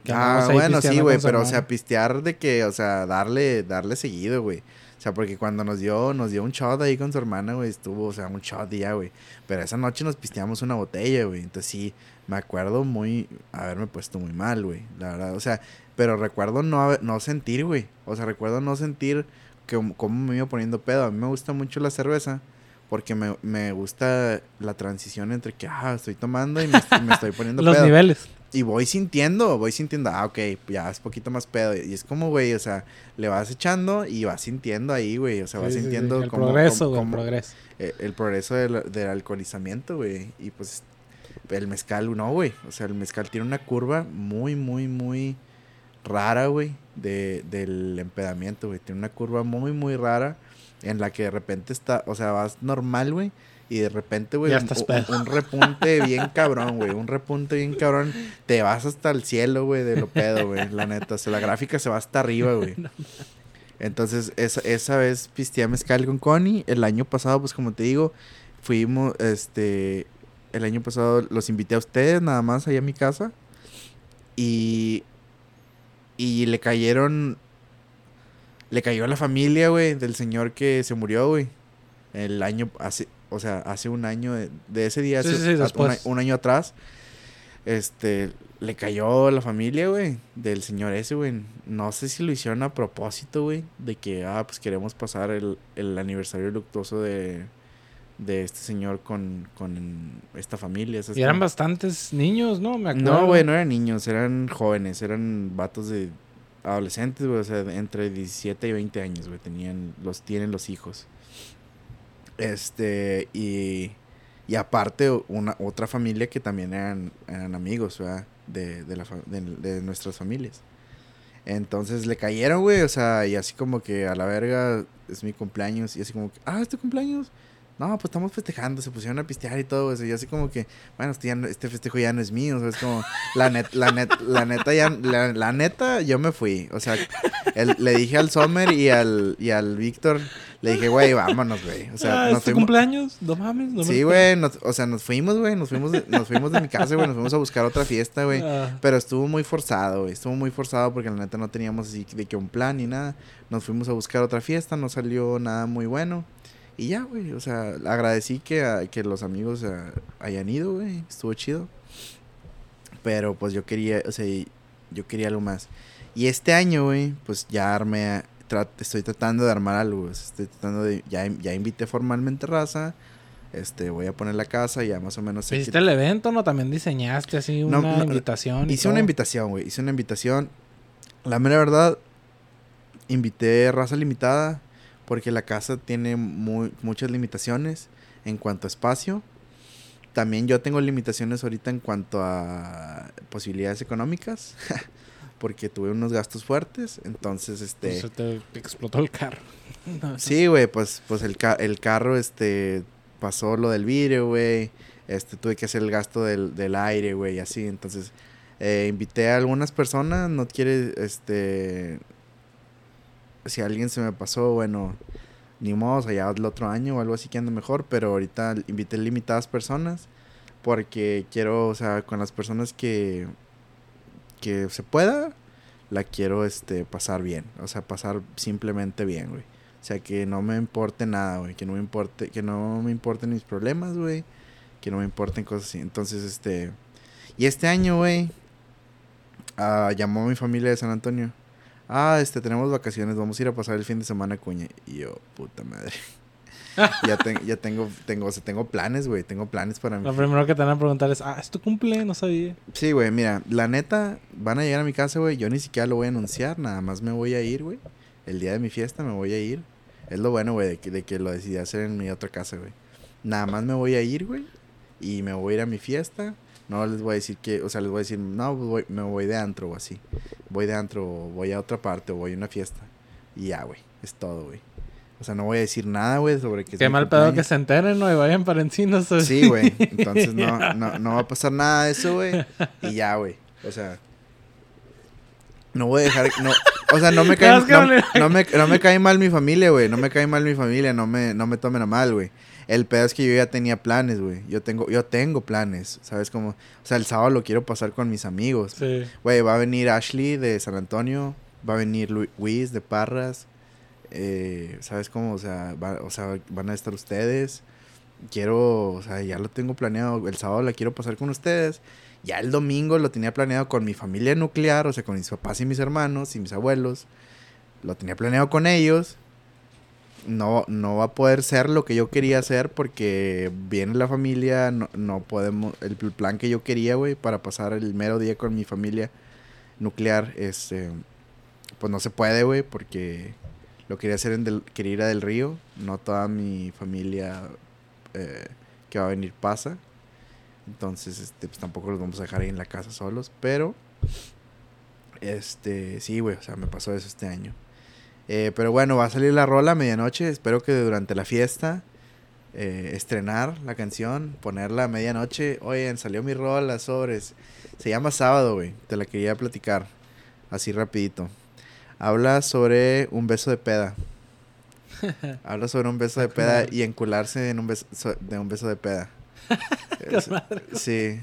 Que Ah, bueno, sí, güey, pero o sea, pistear de que, o sea, darle, darle seguido, güey. O sea, porque cuando nos dio, nos dio un shot ahí con su hermana, güey, estuvo, o sea, un shot ya, güey. Pero esa noche nos pisteamos una botella, güey. Entonces sí, me acuerdo muy, haberme puesto muy mal, güey, la verdad. O sea, pero recuerdo no, no sentir, güey. O sea, recuerdo no sentir que, cómo me iba poniendo pedo. A mí me gusta mucho la cerveza. Porque me, me gusta la transición entre que, ah, estoy tomando y me, me estoy poniendo Los pedo. niveles. Y voy sintiendo, voy sintiendo, ah, ok, ya es poquito más pedo. Y es como, güey, o sea, le vas echando y vas sintiendo ahí, güey. O sea, vas Sí, sí, sí, sintiendo El cómo- progreso, güey, el progreso. eh, el progreso del, del alcoholizamiento, güey. Y pues el mezcal, no, güey. O sea, el mezcal tiene una curva muy, muy, muy rara, güey, de, del empedamiento, güey. Tiene una curva muy, muy rara en la que de repente está, o sea, vas normal, güey. Y de repente, güey, un, un repunte bien cabrón, güey. Un repunte bien cabrón. Te vas hasta el cielo, güey, de lo pedo, güey. La neta. O sea, la gráfica se va hasta arriba, güey. Entonces, esa, esa vez pisteé mezcal con Connie. El año pasado, pues como te digo, fuimos, este, el año pasado los invité a ustedes nada más ahí a mi casa. Y, y le cayeron, le cayó a la familia, güey, del señor que se murió, güey. El año, hace, o sea, hace un año de, de ese día, Sí, hace- sí, sí, un año atrás. Este, le cayó a la familia, güey, del señor ese, güey. No sé si lo hicieron a propósito, güey, de que, ah, pues queremos pasar el, el aniversario luctuoso de, de este señor con, con esta familia. Y eran bastantes niños, ¿no? Me acuerdo. No, güey, no eran niños, eran jóvenes, eran vatos de adolescentes, güey, o sea, entre 17 y 20 años, güey, tenían, los, tienen los hijos. Este, y, y aparte una, otra familia que también eran, eran amigos, ¿verdad? De, de, la, de, de nuestras familias. Entonces le cayeron, güey, o sea, y así como que a la verga es mi cumpleaños, y así como que, ah, este cumpleaños, no, pues estamos festejando, se pusieron a pistear y todo, eso. Y así como que, bueno, este, este festejo ya no es mío, o sea, es como, la, net, la, net, la neta ya, la, neta, yo me fui. O sea, le dije al Sommer y al, y al Víctor, le dije, güey, vámonos, güey. O sea, ah, nos cumpleaños? No mames, no Sí, güey, o sea, nos fuimos, güey, nos fuimos, de, nos fuimos de mi casa, güey, nos fuimos a buscar otra fiesta, güey. Ah. Pero estuvo muy forzado, güey, estuvo muy forzado porque la neta no teníamos así de que un plan ni nada. Nos fuimos a buscar otra fiesta, no salió nada muy bueno. Y ya, güey, o sea, agradecí que, que los amigos eh, hayan ido, güey, estuvo chido. Pero pues yo quería, o sea, yo quería algo más. Y este año, güey, pues ya armé, estoy tratando de armar algo, estoy tratando de, ya, ya invité formalmente raza, este, voy a poner la casa, ya más o menos... ¿Hiciste el evento, no? También diseñaste así una invitación. hice una invitación, güey, hice una invitación. La mera verdad, invité raza limitada, porque la casa tiene muy, muchas limitaciones en cuanto a espacio. También yo tengo limitaciones ahorita en cuanto a posibilidades económicas, porque tuve unos gastos fuertes, entonces este... Se te explotó el carro. sí, güey, pues, pues el, el carro, este, pasó lo del vidrio, güey, este, tuve que hacer el gasto del, del aire, güey, y así, entonces... Eh, invité a algunas personas, no quiere, este, si alguien se me pasó, bueno, ni modo, allá el otro año o algo así que ande mejor, pero ahorita invité limitadas personas porque quiero, o sea, con las personas que que se pueda, la quiero este pasar bien, o sea, pasar simplemente bien, güey. O sea, que no me importe nada, güey, que no me importe que no me importen mis problemas, güey, que no me importen cosas así. Entonces, este y este año, güey, uh, llamó a mi familia de San Antonio ah, este, tenemos vacaciones, vamos a ir a pasar el fin de semana a Cuña. Y yo, puta madre. ya, ya tengo, tengo, o sea, tengo planes, güey, tengo planes para mí. Lo primero que te van a preguntar es, ah, ¿es tu cumple? No sabía. Sí, güey, mira, la neta, van a llegar a mi casa, güey, yo ni siquiera lo voy a anunciar, nada más me voy a ir, güey. El día de mi fiesta me voy a ir. Es lo bueno, güey, de que, de que lo decidí hacer en mi otra casa, güey. Nada más me voy a ir, güey, y me voy a ir a mi fiesta no les voy a decir que, o sea, les voy a decir, no, pues voy, me voy de antro o así. Voy de antro o voy a otra parte o voy a una fiesta. Y ya, güey. Es todo, güey. O sea, no voy a decir nada, güey, sobre que... Qué mal pedo que se enteren, ¿no? Y vayan para encima. Sí, güey. Entonces no, no, no va a pasar nada de eso, güey. Y ya, güey. O sea... No voy a dejar... No, o sea, no me cae... No, me, no me cae mal mi familia, güey. No me cae mal mi familia. No me, no me tomen a mal, güey. El pedo es que yo ya tenía planes, güey. Yo tengo, yo tengo planes, ¿sabes? Como, o sea, el sábado lo quiero pasar con mis amigos. Sí. Güey, va a venir Ashley de San Antonio, va a venir Luis de Parras. Eh, ¿Sabes cómo? O sea, o sea, van a estar ustedes. Quiero, o sea, ya lo tengo planeado. El sábado la quiero pasar con ustedes. Ya el domingo lo tenía planeado con mi familia nuclear, o sea, con mis papás y mis hermanos y mis abuelos. Lo tenía planeado con ellos no, no va a poder ser lo que yo quería hacer porque viene la familia, no, no podemos, el plan que yo quería, güey, para pasar el mero día con mi familia nuclear, este, pues no se puede, güey, porque lo quería hacer en del, quería ir a Del Río, no toda mi familia eh, que va a venir pasa, entonces, este, pues tampoco los vamos a dejar ahí en la casa solos, pero, este, sí, güey, o sea, me pasó eso este año. Eh, pero bueno, va a salir la rola a medianoche. Espero que durante la fiesta eh, estrenar la canción, ponerla a medianoche. Oye, salió mi rola, sobres. Se llama Sábado, güey. Te la quería platicar. Así rapidito. Habla sobre un beso de peda. Habla sobre un beso de peda y encularse en un beso de un beso de peda. sí.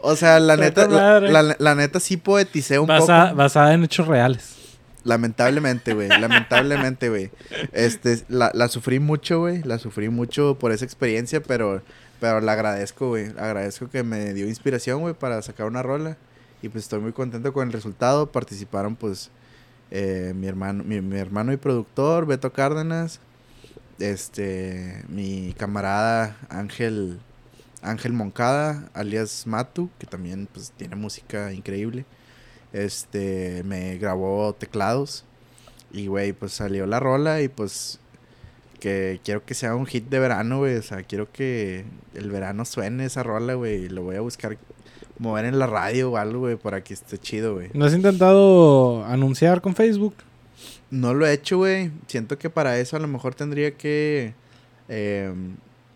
O sea, la neta, la, neta sí poeticé un poco. Basada en hechos reales. Lamentablemente, güey. Lamentablemente, güey. Este, la, la sufrí mucho, güey. La sufrí mucho por esa experiencia, pero, pero la agradezco, güey. Agradezco que me dio inspiración, güey, para sacar una rola. Y pues estoy muy contento con el resultado. Participaron, pues, eh, mi, hermano, mi, hermano y productor, Beto Cárdenas. Este, mi camarada Ángel, Ángel Moncada, alias Matu, que también pues tiene música increíble. Este, me grabó teclados. Y, güey, pues salió la rola y pues que quiero que sea un hit de verano, güey. O sea, quiero que el verano suene esa rola, güey. Y lo voy a buscar mover en la radio o algo, güey, para que esté chido, güey. ¿No has intentado anunciar con Facebook? No lo he hecho, güey. Siento que para eso a lo mejor tendría que eh,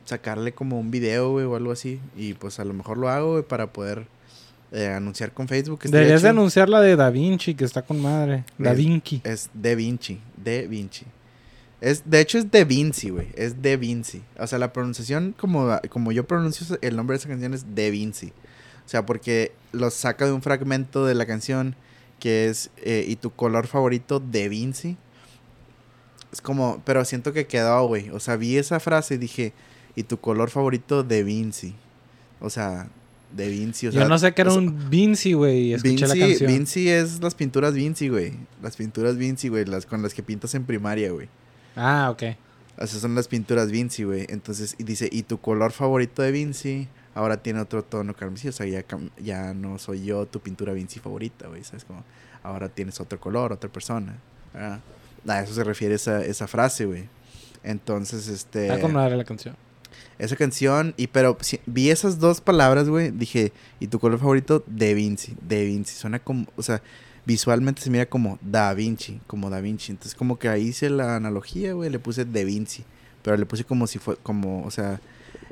sacarle como un video, güey, o algo así. Y pues a lo mejor lo hago, güey, para poder eh, anunciar con Facebook. Deberías de anunciar la de Da Vinci, que está con madre. Da Vinci. Es De Vinci. De Vinci. Es, de hecho es De Vinci, güey. Es De Vinci. O sea, la pronunciación, como, como yo pronuncio el nombre de esa canción, es De Vinci. O sea, porque lo saca de un fragmento de la canción que es eh, ¿Y tu color favorito de Vinci? Es como, pero siento que quedó, güey. O sea, vi esa frase y dije, ¿y tu color favorito de Vinci? O sea, de Vinci. O sea, Yo no sé qué era un Vinci, güey, escuché la Vinci, canción. Vinci es las pinturas Vinci, güey. Las pinturas Vinci, güey. Las con las que pintas en primaria, güey. Ah, ok. Esas son las pinturas Vinci, güey. Entonces, y dice, ¿y tu color favorito de Vinci? Ahora tiene otro tono carmesí. O sea, ya, ya no soy yo tu pintura Vinci favorita, güey. ¿Sabes? Como, ahora tienes otro color, otra persona. ¿verdad? A eso se refiere esa, esa frase, güey. Entonces, este... Está con madre la canción. Esa canción, y pero si- vi esas dos palabras, güey, dije, ¿y tu color favorito? De Vinci, De Vinci. Suena como, o sea, visualmente se mira como Da Vinci, como Da Vinci. Entonces como que ahí hice la analogía, güey, le puse De Vinci. Pero le puse como si fue, como, o sea,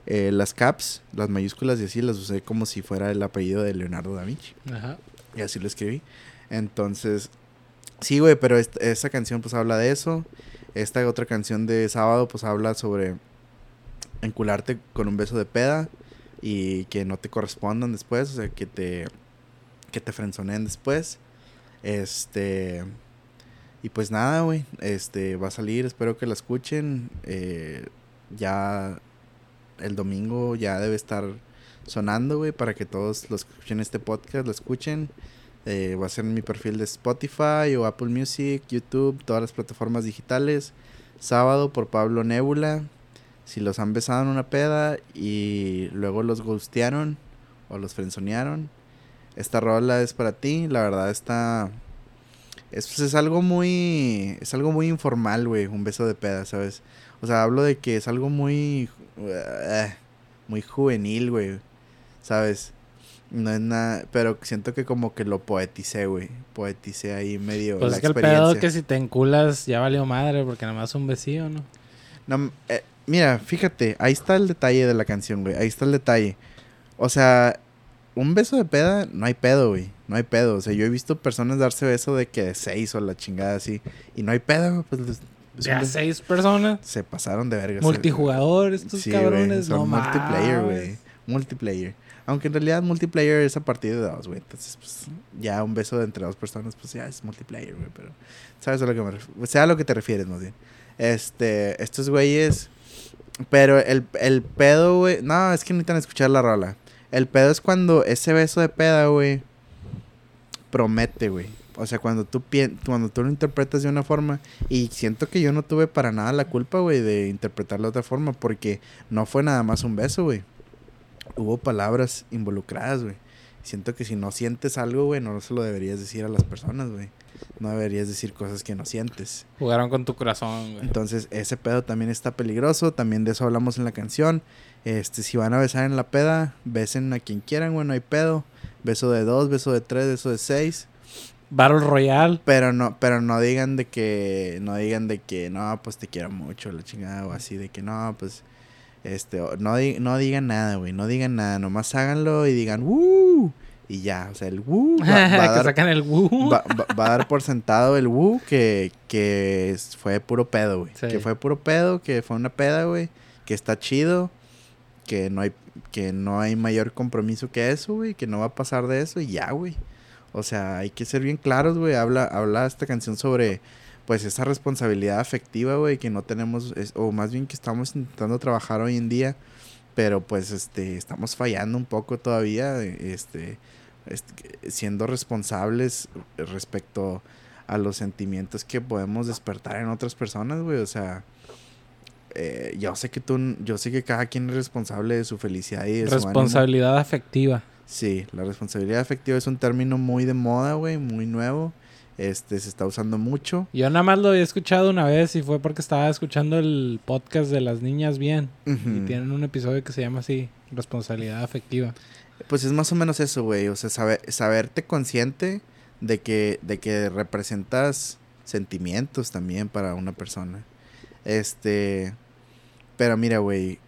eh, las caps, las mayúsculas y así las usé como si fuera el apellido de Leonardo da Vinci. Ajá. Y así lo escribí. Entonces, sí, güey, pero est- esta canción pues habla de eso. Esta otra canción de sábado pues habla sobre encularte con un beso de peda y que no te correspondan después, o sea, que te que te frenzoneen después. Este y pues nada, güey, este va a salir, espero que la escuchen. eh, ya el domingo ya debe estar sonando, güey, para que todos los que escuchen este podcast lo escuchen. Eh, va a ser en mi perfil de Spotify o Apple Music, YouTube, todas las plataformas digitales. Sábado por Pablo Nebula. Si los han besado en una peda y luego los ghostearon o los frenzonearon, esta rola es para ti. La verdad está... Es, pues, es algo muy... Es algo muy informal, güey, un beso de peda, ¿sabes? O sea, hablo de que es algo muy... muy juvenil, güey. ¿Sabes? No es nada... Pero siento que como que lo poeticé, güey. Poeticé ahí medio Pues la es que el pedo que si te enculas ya valió madre porque nada más un besillo, ¿no? No, eh, mira, fíjate, ahí está el detalle de la canción, güey. Ahí está el detalle. O sea, un beso de peda, no hay pedo, güey. No hay pedo. O sea, yo he visto personas darse beso de que de seis o la chingada así. Y no hay pedo. Pues les- Ya seis personas. se pasaron de verga. Multijugador, estos Sí, cabrones. son no multiplayer, güey. Multiplayer. Aunque en realidad multiplayer es a partir de dos, güey. Entonces, pues, ya un beso de entre dos personas, pues ya es multiplayer, güey. Pero, ¿sabes a lo que me refiero? Sea a lo que te refieres, más bien. Este, estos güeyes. Pero el, el pedo, güey. No, es que necesitan escuchar la rola. El pedo es cuando ese beso de peda, güey, promete, güey. O sea, cuando tú, cuando tú lo interpretas de una forma. Y siento que yo no tuve para nada la culpa, güey, de interpretarlo de otra forma. Porque no fue nada más un beso, güey. Hubo palabras involucradas, güey. Siento que si no sientes algo, güey, no se lo deberías decir a las personas, güey. No deberías decir cosas que no sientes. Jugaron con tu corazón, güey. Entonces, ese pedo también está peligroso. También de eso hablamos en la canción. Este, si van a besar en la peda, besen a quien quieran, güey, no hay pedo. Beso de dos, beso de tres, beso de seis. Battle Royale. Pero no, pero no digan de que, no digan de que, no, pues te quiero mucho, la chingada, o así, de que no, pues, este, no, di- no digan nada, güey, no digan nada, nomás háganlo y digan, ¡woo! Y ya, o sea, el ¡woo! Va, va a que dar, sacan el woo. va- va- va a dar por sentado el ¡woo! que, que fue puro pedo, güey. Sí. Que fue puro pedo, que fue una peda, güey, que está chido, que no hay, que no hay mayor compromiso que eso, güey, que no va a pasar de eso y ya, güey. O sea, hay que ser bien claros, güey. Habla, habla esta canción sobre, pues, esa responsabilidad afectiva, güey, que no tenemos, es- o más bien que estamos intentando trabajar hoy en día, pero pues, este, estamos fallando un poco todavía, este, siendo responsables respecto a los sentimientos que podemos despertar en otras personas, güey. O sea, eh, yo sé que tú, yo sé que cada quien es responsable de su felicidad y de su. Responsabilidad afectiva. Sí, la responsabilidad afectiva es un término muy de moda, güey, muy nuevo. Este se está usando mucho. Yo nada más lo había escuchado una vez y fue porque estaba escuchando el podcast de las niñas bien. Y tienen un episodio que se llama así, responsabilidad afectiva. Pues es más o menos eso, güey. O sea, saber, saberte consciente de que, de que representas sentimientos también para una persona. Este. Pero mira, güey.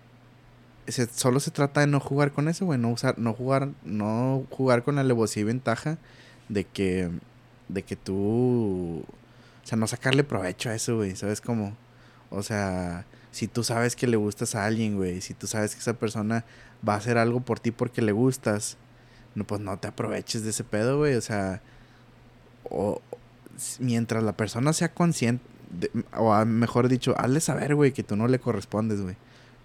solo se trata de no jugar con eso, güey. No usar, no jugar, no jugar con la alevosía y ventaja de que. De que tú. O sea, no sacarle provecho a eso, güey. ¿Sabes cómo? O sea, si tú sabes que le gustas a alguien, güey. Si tú sabes que esa persona va a hacer algo por ti porque le gustas, no, pues no te aproveches de ese pedo, güey. O sea, o, mientras la persona sea consciente, o mejor dicho, hazle saber, güey, que tú no le correspondes, güey.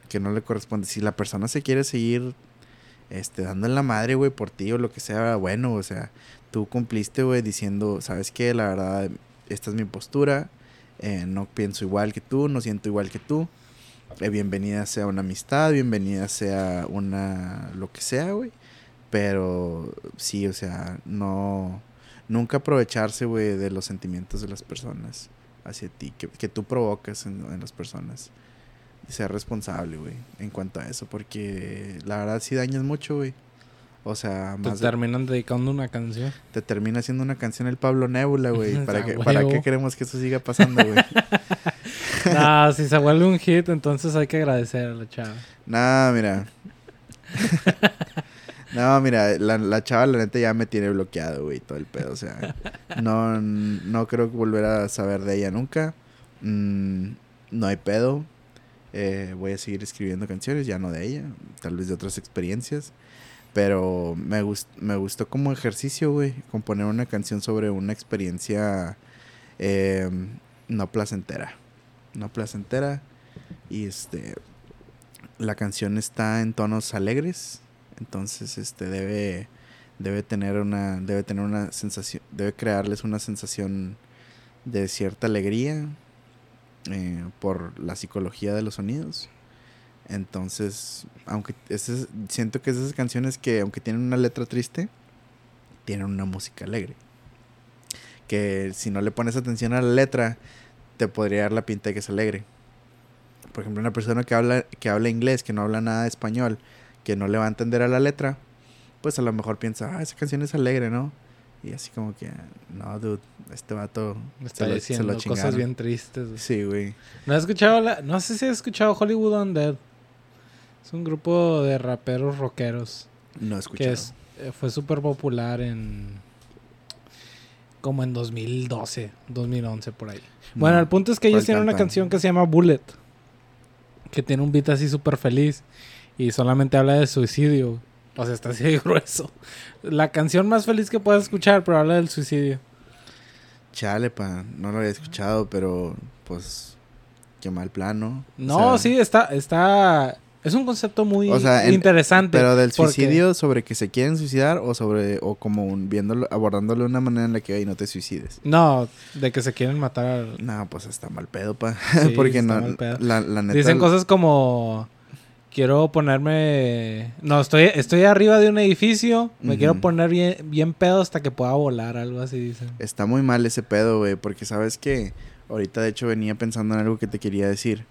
Que no le corresponde. Si la persona se quiere seguir este, dando en la madre, güey, por ti o lo que sea, bueno, o sea, tú cumpliste, güey, diciendo, ¿sabes qué? La verdad, esta es mi postura. Eh, no pienso igual que tú, no siento igual que tú. Eh, bienvenida sea una amistad, bienvenida sea una lo que sea, güey. Pero sí, o sea, no nunca aprovecharse, güey, de los sentimientos de las personas hacia ti, que, que tú provocas en, en las personas. Ser responsable, güey, en cuanto a eso, porque la verdad sí dañas mucho, güey. O sea, Te más de- terminan dedicando una canción. te termina haciendo una canción el Pablo Nebula, güey. ¿Para, A qué, ¿Para qué queremos que eso siga pasando, güey? no, si se vuelve un hit, entonces hay que agradecer a la chava. No, mira. no, mira, la, la chava la neta ya me tiene bloqueado, güey, todo el pedo. O sea, no, no creo volver a saber de ella nunca. Mm, no hay pedo. Eh, voy a seguir escribiendo canciones, ya no de ella, tal vez de otras experiencias. Pero me, gust- me gustó como ejercicio, güey, componer una canción sobre una experiencia eh, no placentera. No placentera. Y este, la canción está en tonos alegres, entonces este debe debe tener una debe tener una sensación, debe crearles una sensación de cierta alegría eh, por la psicología de los sonidos. Entonces, aunque siento que es esas canciones que aunque tienen una letra triste, tienen una música alegre. Que si no le pones atención a la letra, te podría dar la pinta de que es alegre. Por ejemplo, una persona que habla, que habla inglés, que no habla nada de español, que no le va a entender a la letra, pues a lo mejor piensa, ah, esa canción es alegre, ¿no? Y así como que, no, dude, este vato Está se lo- se diciendo lo cosas chingaron". bien tristes. güey. Sí, güey. No he escuchado la- no sé si he escuchado Hollywood Undead. Es un grupo de raperos rockeros No he escuchado. que es, eh, fue súper popular en como en 2012, 2011 por ahí. No. Bueno, el punto es que ellos ¿Cuál tienen una canción que se llama Bullet, que tiene un beat así súper feliz y solamente habla de suicidio. O sea, está así de grueso. La canción más feliz que puedas escuchar, pero habla del suicidio. Chale, pa, no lo había escuchado, pero pues qué mal plano. O No, sea, sí, está, está, es un concepto muy O sea, en- interesante. Pero del porque- suicidio sobre que se quieren suicidar o sobre o como un, viéndolo abordándolo de una manera en la que "Ay, no te suicides. No, de que se quieren matar. No, pues está mal pedo, pa. Sí, Porque está no mal pedo. la, la neta Dicen cosas como quiero ponerme no, estoy estoy arriba de un edificio, me quiero poner bien bien pedo hasta que pueda volar, algo así dicen. está muy mal ese pedo, güey, porque sabes que ahorita de hecho venía pensando en algo que te quería decir.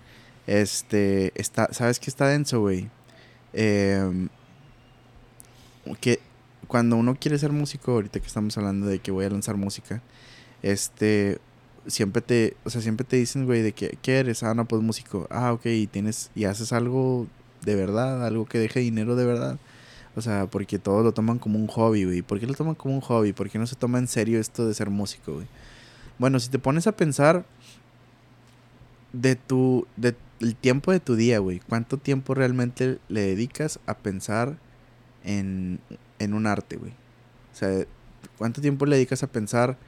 Este, está, ¿sabes qué está denso, güey? Em, que cuando uno quiere ser músico, ahorita que estamos hablando de que voy a lanzar música, este, siempre te, o sea, siempre te dicen, güey, de que, ¿qué eres? Ah, no, pues músico. Ah, ok, y tienes, y haces algo de verdad, algo que deje dinero de verdad. O sea, porque todos lo toman como un hobby, güey. ¿Por qué lo toman como un hobby? ¿Por qué no se toma en serio esto de ser músico, güey? Bueno, si te pones a pensar de tu, de el tiempo de tu día, güey, ¿cuánto tiempo realmente le dedicas a pensar en, en un arte, güey? O sea, ¿cuánto tiempo le dedicas a pensar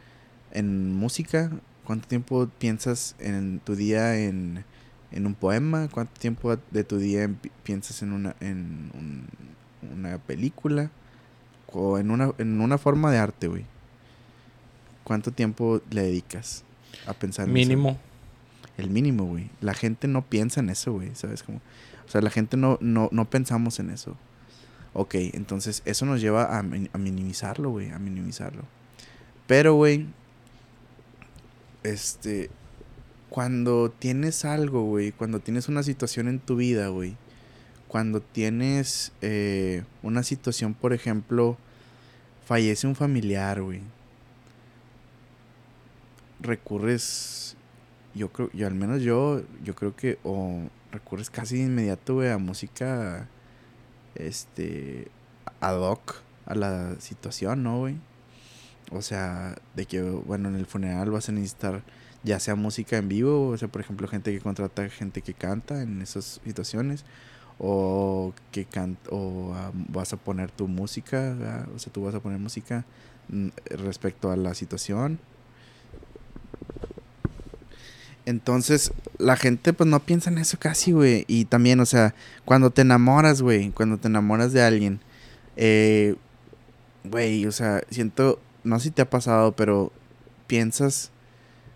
en música? ¿Cuánto tiempo piensas en tu día en, en un poema? ¿Cuánto tiempo de tu día en- pi- piensas en una, en un- una película? O en una, en una forma de arte, güey. ¿Cuánto tiempo le dedicas a pensar en eso? El mínimo, güey. La gente no piensa en eso, güey, ¿sabes? Como, o sea, la gente no, no, no pensamos en eso. Ok, entonces eso nos lleva a, a minimizarlo, güey, a minimizarlo. Pero, güey, este, cuando tienes algo, güey, cuando tienes una situación en tu vida, güey, cuando tienes eh, una situación, por ejemplo, fallece un familiar, güey, recurres, yo creo, yo al menos yo, yo creo que, o recurres casi de inmediato, güey, a música, este, ad hoc a la situación, ¿no, güey? O sea, de que, bueno, en el funeral vas a necesitar ya sea música en vivo, o sea, por ejemplo, gente que contrata gente que canta en esas situaciones, o que canta, o ah, vas a poner tu música, o sea, tú vas a poner música mm, respecto a la situación. Entonces, la gente pues no piensa en eso casi, güey. Y también, o sea, cuando te enamoras, güey, cuando te enamoras de alguien, eh, güey, o sea, siento, no sé si te ha pasado, pero piensas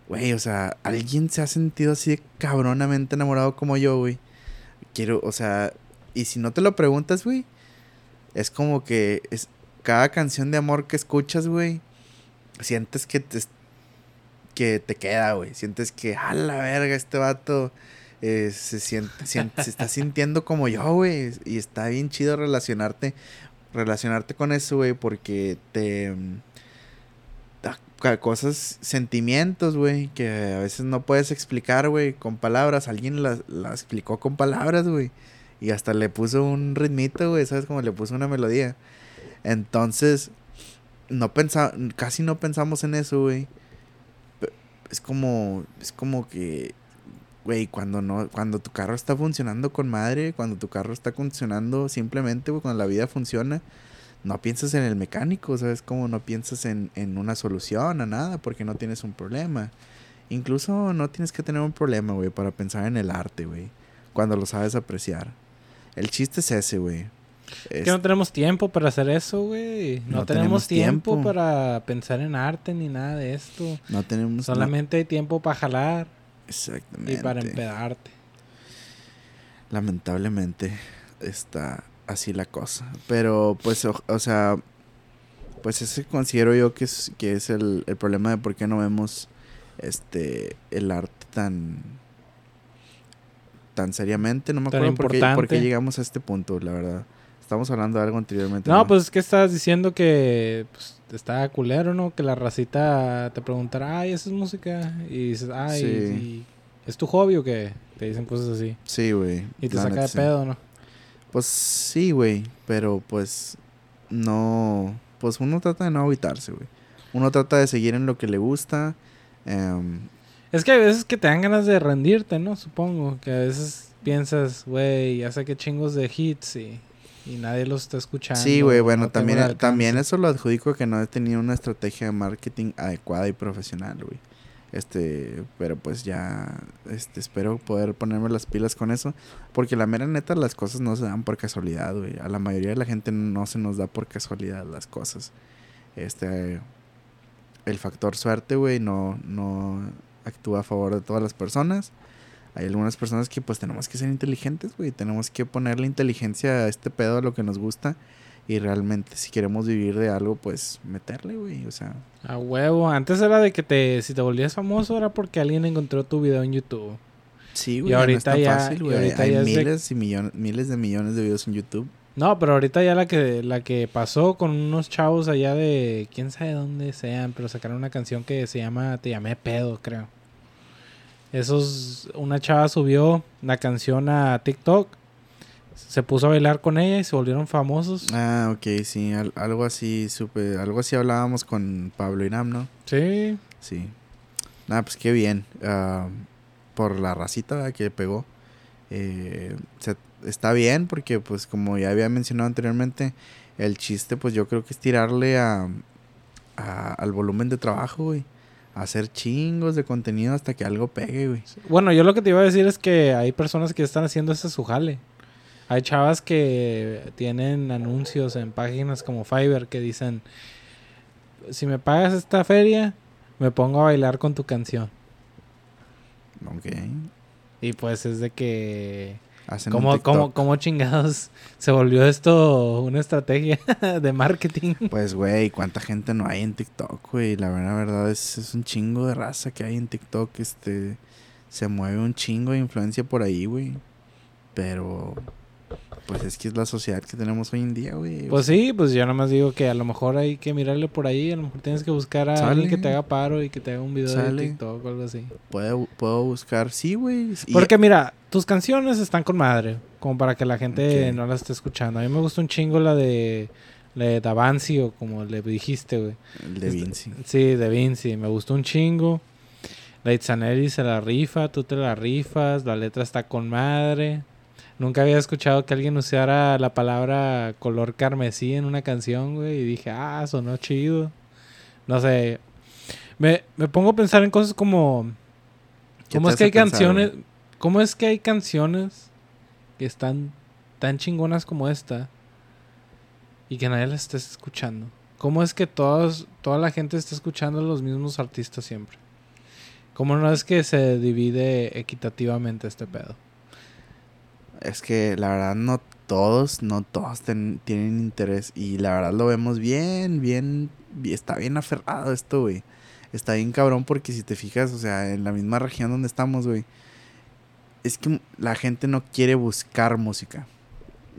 güey, o sea, ¿alguien se ha sentido así de cabronamente enamorado como yo, güey? Quiero, o sea, y si no te lo preguntas, güey, es como que es cada canción de amor que escuchas, güey, sientes que te, que te queda, güey. Sientes que, a la verga, este vato eh, se siente, siente, se está sintiendo como yo, güey. Y está bien chido relacionarte, relacionarte con eso, güey, porque te cosas, sentimientos, güey, que a veces no puedes explicar, güey, con palabras. Alguien las la explicó con palabras, güey. Y hasta le puso un ritmito, güey, ¿sabes? Como le puso una melodía. Entonces, no pensa casi no pensamos en eso, güey. Es como, es como que, güey, cuando no, cuando tu carro está funcionando con madre, cuando tu carro está funcionando simplemente, güey, cuando la vida funciona, no piensas en el mecánico, ¿sabes? Como no piensas en, en una solución a nada porque no tienes un problema. Incluso no tienes que tener un problema, güey, para pensar en el arte, güey. Cuando lo sabes apreciar. El chiste es ese, güey. Es que no tenemos tiempo para hacer eso, güey. No, tenemos, tiempo, para pensar en arte ni nada de esto. No tenemos Solamente hay tiempo para jalar. Exactamente. Y para empedarte. Lamentablemente está así la cosa. Pero pues, o, sea, pues ese considero yo que es, que es el, el, problema de por qué no vemos este el arte tan tan seriamente. No me acuerdo por qué, por qué, llegamos a este punto, la verdad. Estamos hablando de algo anteriormente. No, pues es que estás diciendo que pues, está culero, ¿no? Que la racita te preguntará, ay, esa es música. Y dices, ay, ¿es tu hobby o qué? Te dicen cosas así. Sí, güey. Y te saca de pedo, ¿no? Pues sí, güey, pero pues no, pues uno trata de no agitarse, güey. Uno trata de seguir en lo que le gusta. Em, es que hay veces que te dan ganas de rendirte, ¿no? Supongo que a veces piensas, güey, ya sé qué chingos de hits y, y nadie los está escuchando. Sí, güey, bueno, también, también eso lo adjudico que no he tenido una estrategia de marketing adecuada y profesional, güey. Este, pero pues ya, este, espero poder ponerme las pilas con eso. Porque la mera neta, las cosas no se dan por casualidad, güey. A la mayoría de la gente no se nos da por casualidad las cosas. Este, el factor suerte, güey, no, no actúa a favor de todas las personas. Hay algunas personas que pues tenemos que ser inteligentes, güey. Tenemos que ponerle inteligencia a este pedo, a lo que nos gusta. Y realmente, si queremos vivir de algo, pues meterle, güey. O sea. A huevo. Antes era de que te, si te volvías famoso, era porque alguien encontró tu video en YouTube. Sí, güey. Y ahorita ya. Fácil, güey. Hay miles y millones, miles de millones de videos en YouTube. No, pero ahorita ya la que, la que pasó con unos chavos allá de quién sabe dónde sean, pero sacaron una canción que se llama Te llamé pedo, creo. Esos, una chava subió la canción a TikTok se puso a bailar con ella y se volvieron famosos. Ah, ok, sí, algo así, supe, algo así hablábamos con Pablo Iram, ¿no? Sí. Sí. Nada, pues qué bien. Ah, por la racita que pegó. Eh, está bien porque, pues, como ya había mencionado anteriormente, el chiste, pues yo creo que es tirarle a, al volumen de trabajo, güey. Hacer chingos de contenido hasta que algo pegue, güey. Bueno, yo lo que te iba a decir es que hay personas que están haciendo ese su jale. Hay chavas que tienen anuncios en páginas como Fiverr que dicen, si me pagas esta feria, me pongo a bailar con tu canción. Ok. Y pues es de que... Hacen ¿Cómo, cómo, ¿Cómo chingados se volvió esto una estrategia de marketing? Pues, güey, ¿cuánta gente no hay en TikTok, güey? La verdad, verdad es, es un chingo de raza que hay en TikTok. Este, se mueve un chingo de influencia por ahí, güey. Pero, pues es que es la sociedad que tenemos hoy en día, güey. Pues sí, pues yo nada más digo que a lo mejor hay que mirarle por ahí, a lo mejor tienes que buscar a alguien que te haga paro y que te haga un video Sale. de TikTok o algo así. Puedo, puedo buscar, sí, güey. y- Porque mira, tus canciones están con madre, como para que la gente no las esté escuchando. A mí me gusta un chingo la de la de Davanci o como le dijiste, güey. De Este- Vinci. Sí, de Vinci, me gustó un chingo. La Itzanelli se la rifa, tú te la rifas, la letra está con madre. Nunca había escuchado que alguien usara la palabra color carmesí en una canción, güey, y dije, ah, sonó chido. No sé, me, me pongo a pensar en cosas como... ¿Qué ¿Cómo es que hay pensar, canciones? güey? ¿Cómo es que hay canciones que están tan chingonas como esta y que nadie las esté escuchando? ¿Cómo es que todos, toda la gente está escuchando a los mismos artistas siempre? ¿Cómo no es que se divide equitativamente este pedo? Es que la verdad no todos, no todos ten- tienen interés. Y la verdad lo vemos bien, bien, bi- está bien aferrado esto, güey. Está bien cabrón porque si te fijas, o sea, en la misma región donde estamos, güey. Es que la gente no quiere buscar música.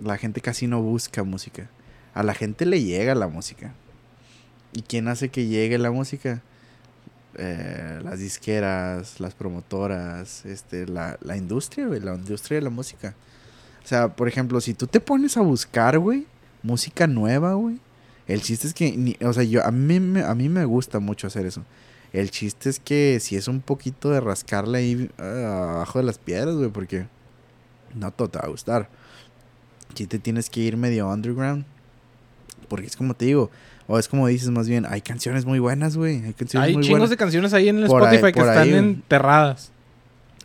La gente casi no busca música. A la gente le llega la música. ¿Y quién hace que llegue la música? Eh, las disqueras, las promotoras, este, la, la industria, güey, la industria de la música. O sea, por ejemplo, si tú te pones a buscar, güey, música nueva, güey, el chiste es que, o sea, yo, a mí, me, a mí me gusta mucho hacer eso. El chiste es que si es un poquito de rascarle ahí ah, abajo de las piedras, güey, porque no todo te va a gustar. Si te tienes que ir medio underground, porque es como te digo, o es como dices más bien, hay canciones muy buenas, güey, hay canciones Hay muy chingos buenas. de canciones ahí en el Por ahí- Spotify que están ahí, enterradas.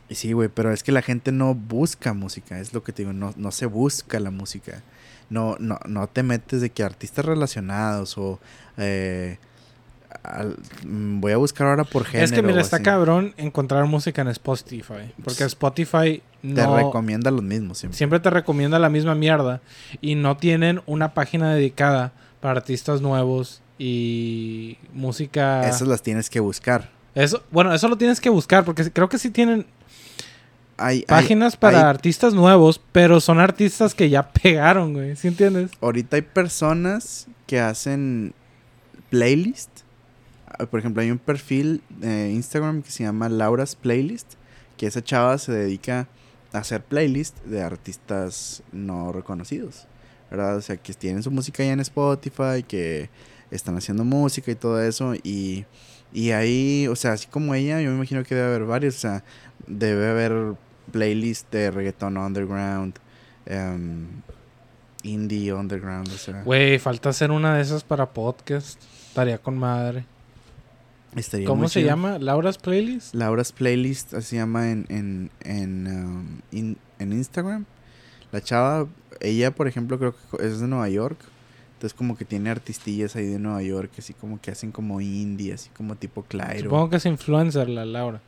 Y Sí, güey, pero es que la gente no busca música, es lo que te digo, no, no se busca la música. No, no, no te metes de que artistas relacionados o eh, al- mm, voy a buscar ahora por género. es que mira, está así. cabrón encontrar música en Spotify. Porque Spotify Te no... recomienda los mismos siempre. siempre te recomienda la misma mierda y no tienen una página dedicada para artistas nuevos y música Esas las tienes que buscar. eso bueno eso lo tienes que buscar porque creo que sí tienen Hay, hay- páginas para hay- artistas nuevos pero son artistas que ya pegaron güey ¿sí entiendes? ahorita hay personas que hacen playlist. Ah, Por ejemplo, hay un perfil de Instagram que se llama Laura's Playlist, que esa chava se dedica a hacer playlist de artistas no reconocidos, ¿verdad? O sea, que tienen su música ya en Spotify, que están haciendo música y todo eso, y, y ahí, o sea, así como ella, yo me imagino que debe haber varios, o sea, debe haber playlist de reggaeton underground, em, indie underground, o sea, Güey, falta hacer una de esas para podcast estaría con madre estaría ¿cómo se chido. llama? ¿Laura's Playlist? Laura's Playlist, así se llama en, en, en, um, in- en Instagram. La chava, ella por ejemplo creo que es de Nueva York. Entonces como que tiene artistillas ahí de Nueva York, así como que hacen como indie, así como tipo Clairo. supongo que es influencer la Laura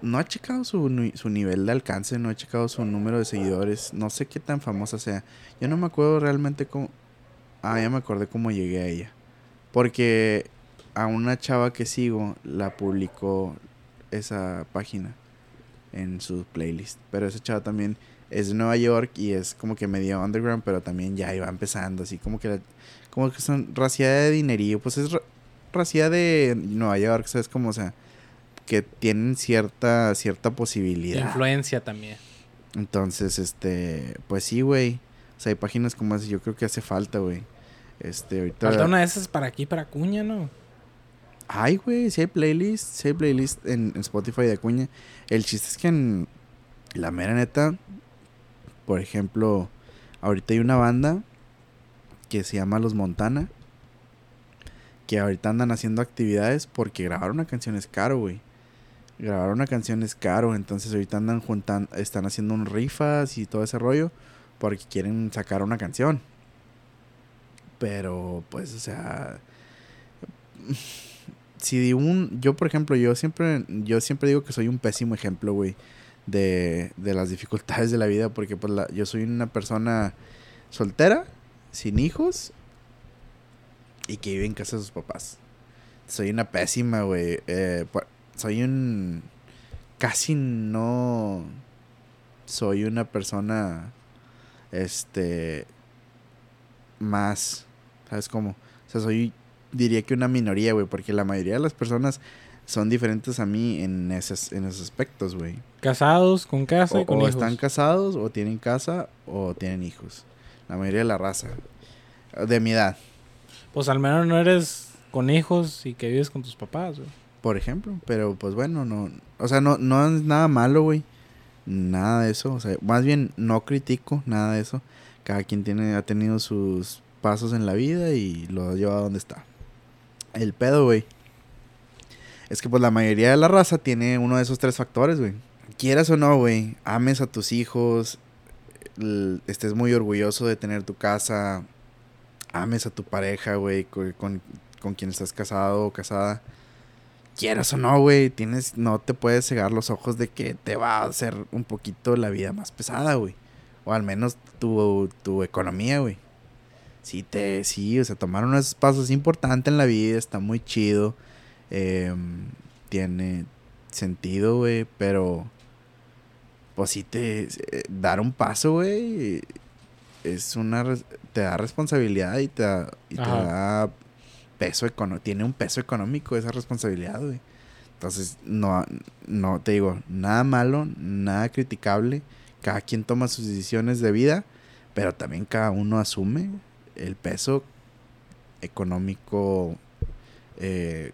No he checado su, su nivel de alcance, no he checado su número de seguidores. No sé qué tan famosa sea. Yo no me acuerdo realmente cómo... Ah, ya me acordé cómo llegué a ella. Porque a una chava que sigo la publicó esa página en su playlist. Pero esa chava también es de Nueva York y es como que medio underground, pero también ya iba empezando. Así como que, la- como que son raciada de dinerillo. Pues es ra- raciada de Nueva York, ¿sabes? Como, o sea, que tienen cierta, cierta posibilidad. influencia también Entonces, este, pues sí, güey. O sea, hay páginas como esas, yo creo que hace falta, güey. Este, ahorita... falta una de esas para aquí para Cuña ¿no? Ay, güey, si hay playlist, si hay playlist en, en Spotify de Acuña. El chiste es que en la mera neta, por ejemplo, ahorita hay una banda que se llama Los Montana. Que ahorita andan haciendo actividades porque grabar una canción es caro, güey. Grabar una canción es caro, entonces ahorita andan juntando, están haciendo un rifas y todo ese rollo porque quieren sacar una canción. Pero, pues, o sea, si un, yo por ejemplo, yo siempre, yo siempre digo que soy un pésimo ejemplo, güey, de, de las dificultades de la vida, porque pues la, yo soy una persona soltera, sin hijos, y que vive en casa de sus papás. Soy una pésima, güey. Eh, soy un... Casi no... Soy una persona... Este... Más... ¿Sabes cómo? O sea, soy... Diría que una minoría, güey. Porque la mayoría de las personas son diferentes a mí en esos, en esos aspectos, güey. Casados, con casa y con hijos. O están casados, o tienen casa, o tienen hijos. La mayoría de la raza. De mi edad. Pues al menos no eres con hijos y que vives con tus papás, güey. Por ejemplo, pero pues bueno, no, o sea, no, no es nada malo, güey. Nada de eso, o sea, más bien no critico nada de eso. Cada quien tiene, ha tenido sus pasos en la vida y lo ha llevado a donde está. El pedo, güey. Es que pues la mayoría de la raza tiene uno de esos tres factores, güey. Quieras o no, güey, ames a tus hijos, estés muy orgulloso de tener tu casa, ames a tu pareja, güey, con, quien estás casado o casada. Quieras o no, güey, tienes, no te puedes cegar los ojos de que te va a hacer un poquito la vida más pesada, güey. O al menos tu, tu economía, güey. Sí, te, sí, o sea, tomar unos pasos importantes en la vida, está muy chido. Em, tiene sentido, güey, pero pues sí te eh, dar un paso, güey, es una te da responsabilidad y te da, y te da peso económico, tiene un peso económico esa responsabilidad, güey. Entonces, no, no, te digo, nada malo, nada criticable. Cada quien toma sus decisiones de vida, pero también cada uno asume el peso económico, eh,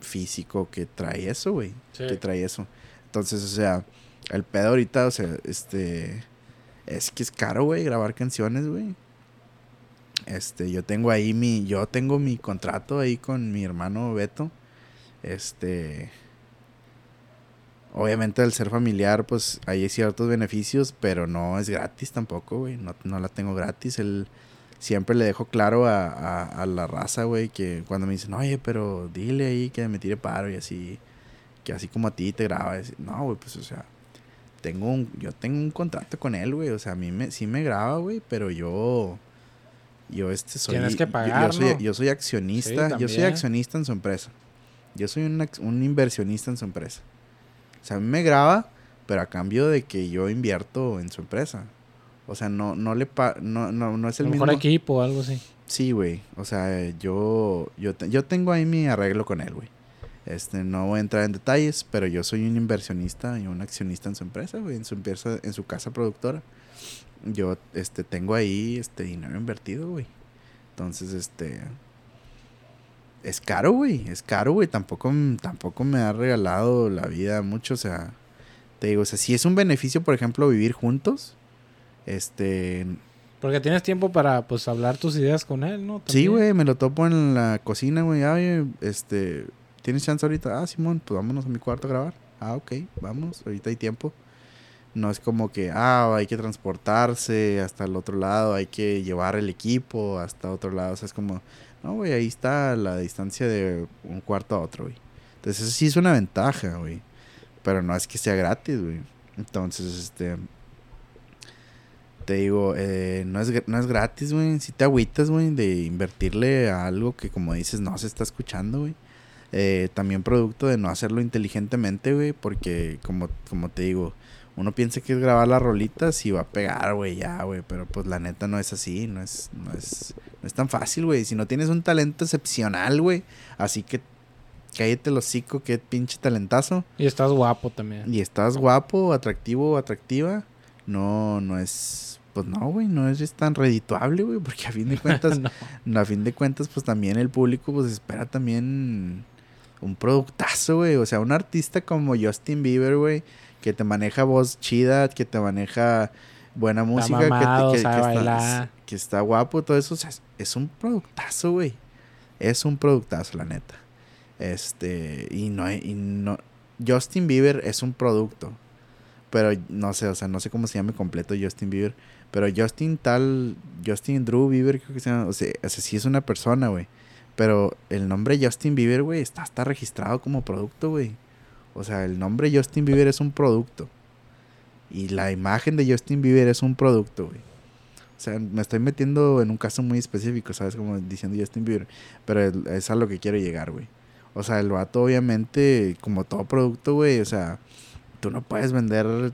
físico que trae eso, güey. Que trae eso. Entonces, o sea, el pedo ahorita, o sea, este es que es caro, güey, grabar canciones, güey. Este, yo tengo ahí mi, yo tengo mi contrato ahí con mi hermano Beto. Este, obviamente al ser familiar, pues hay ciertos beneficios, pero no es gratis tampoco, güey. No, no la tengo gratis. Él siempre le dejo claro a, a, la raza, güey, que cuando me dicen, oye, pero dile ahí que me tire paro y así, que así como a ti te graba. No, güey, pues o sea, tengo un, yo tengo un contrato con él, güey. O sea, a mí me, sí me graba, güey, pero yo, yo este soy... Tienes que pagar, yo, soy, accionista, yo soy accionista en su empresa. Yo soy un, un inversionista en su empresa. O sea, a mí me graba, pero a cambio de que yo invierto en su empresa. O sea, no, no le pa no, no, no es el mejor equipo o algo así. Sí, güey. O sea, yo, yo, yo tengo ahí mi arreglo con él, güey. Este, no voy a entrar en detalles, pero yo soy un inversionista y un accionista en su empresa, güey, en su empresa, en su casa productora. Yo, este, tengo ahí, este, dinero invertido, güey. Entonces, este, es caro, güey, es caro, güey. Tampoco, tampoco me ha regalado la vida mucho, o sea, te digo, o sea, si es un beneficio, por ejemplo, vivir juntos, este... Porque tienes tiempo para, pues, hablar tus ideas con él, ¿no? Sí, güey, me lo topo en la cocina, güey. Ay, este, ¿Tienes chance ahorita? Ah, Simón, pues vámonos a mi cuarto a grabar. Ah, ok, vamos, ahorita hay tiempo. No es como que, ah, hay que transportarse hasta el otro lado, hay que llevar el equipo hasta otro lado. O sea, es como, no, güey, ahí está la distancia de un cuarto a otro, güey. Entonces, eso sí es una ventaja, güey. Pero no es que sea gratis, güey. Entonces, este. Te digo, eh, no, es, no es gratis, güey. Si te agüitas, güey, de invertirle a algo que, como dices, no se está escuchando, güey. Eh, también producto de no hacerlo inteligentemente, güey, porque como, como te digo, uno piensa que es grabar las rolitas y va a pegar, güey, ya, güey, pero pues la neta no es así, no es, no es, no es tan fácil, güey. Si no tienes un talento excepcional, güey, así que cállate los hocico, qué pinche talentazo. Y estás guapo también. Y estás guapo, atractivo atractiva, no, no es, pues no, güey, no es tan redituable, güey, porque a fin de cuentas, a fin de cuentas, pues también el público, pues espera también un productazo, güey. O sea, un artista como Justin Bieber, güey, que te maneja voz chida, que te maneja buena música, que, que, está, que, está, guapo, todo eso. O sea, es un productazo, güey. Es un productazo, la neta. Este, y no, y no. Justin Bieber es un producto. Pero no sé, o sea, no sé cómo se llama completo Justin Bieber. Pero Justin tal, Justin Drew Bieber, creo que se llama. O sea, o sea sí es una persona, güey Pero el nombre Justin Bieber, güey, está, está registrado como producto, güey. O sea, el nombre Justin Bieber es un producto. Y la imagen de Justin Bieber es un producto, güey. O sea, me estoy metiendo en un caso muy específico, ¿sabes? Como diciendo Justin Bieber. Pero es, a lo que quiero llegar, güey. O sea, el vato, obviamente, como todo producto, güey, o sea, tú no puedes vender,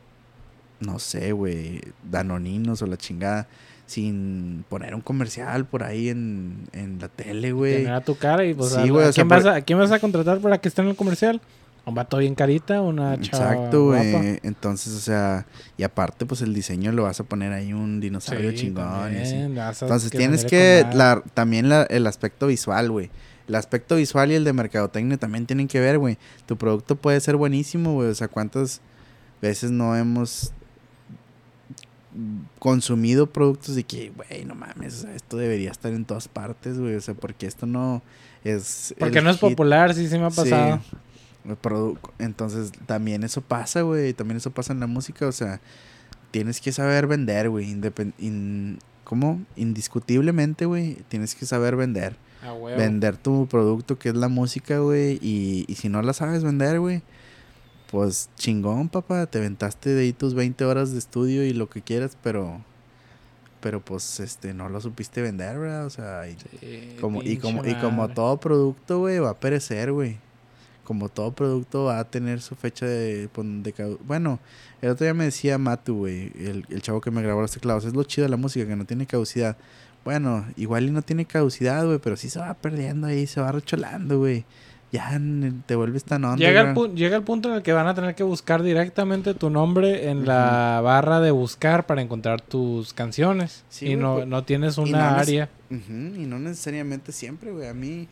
no sé, güey, danoninos o la chingada sin poner un comercial por ahí en, en la tele, güey. Tener a tu cara y pues Sí, a- ¿a, o sea, quién por- vas a, a quién vas a contratar para que esté en el comercial? Un vato bien carita, una chava Exacto, güey. Entonces, o sea, y aparte, pues el diseño lo vas a poner ahí un dinosaurio Sí, chingón y así. Entonces que tienes que, la, también la- el aspecto visual, güey. El aspecto visual y el de mercadotecnia también tienen que ver, güey. Tu producto puede ser buenísimo, güey. O sea, ¿cuántas veces no hemos consumido productos de que, güey, no mames, esto debería estar en todas partes, güey? O sea, porque esto no es... Porque no es hit. popular, sí, sí me ha Sí. pasado. El produ- Entonces, también eso pasa, güey. También eso pasa en la música. O sea, tienes que saber vender, güey. Independ- in- ¿Cómo? Indiscutiblemente, güey. Tienes que saber vender. Vender tu producto, que es la música, güey. Y, y si no la sabes vender, güey. Pues chingón, papá. Te aventaste de ahí tus 20 horas de estudio y lo que quieras, pero. Pero pues, este, no lo supiste vender, ¿verdad? O sea, y Sí, como, y, como, y como todo producto, güey, va a perecer, güey. Como todo producto va a tener su fecha de... pon- de bueno, el otro día me decía Matu, güey, el, el chavo que me grabó los teclados. Es lo chido de la música, que no tiene caducidad. Bueno, igual y no tiene caducidad, güey, pero sí se va perdiendo ahí, se va recholando, güey. Ya te vuelves tan onda. Llega el, pu- llega el punto en el que van a tener que buscar directamente tu nombre en la barra de buscar para encontrar tus canciones. Sí, y no, pues, no tienes una no área. y no necesariamente siempre, güey. A mí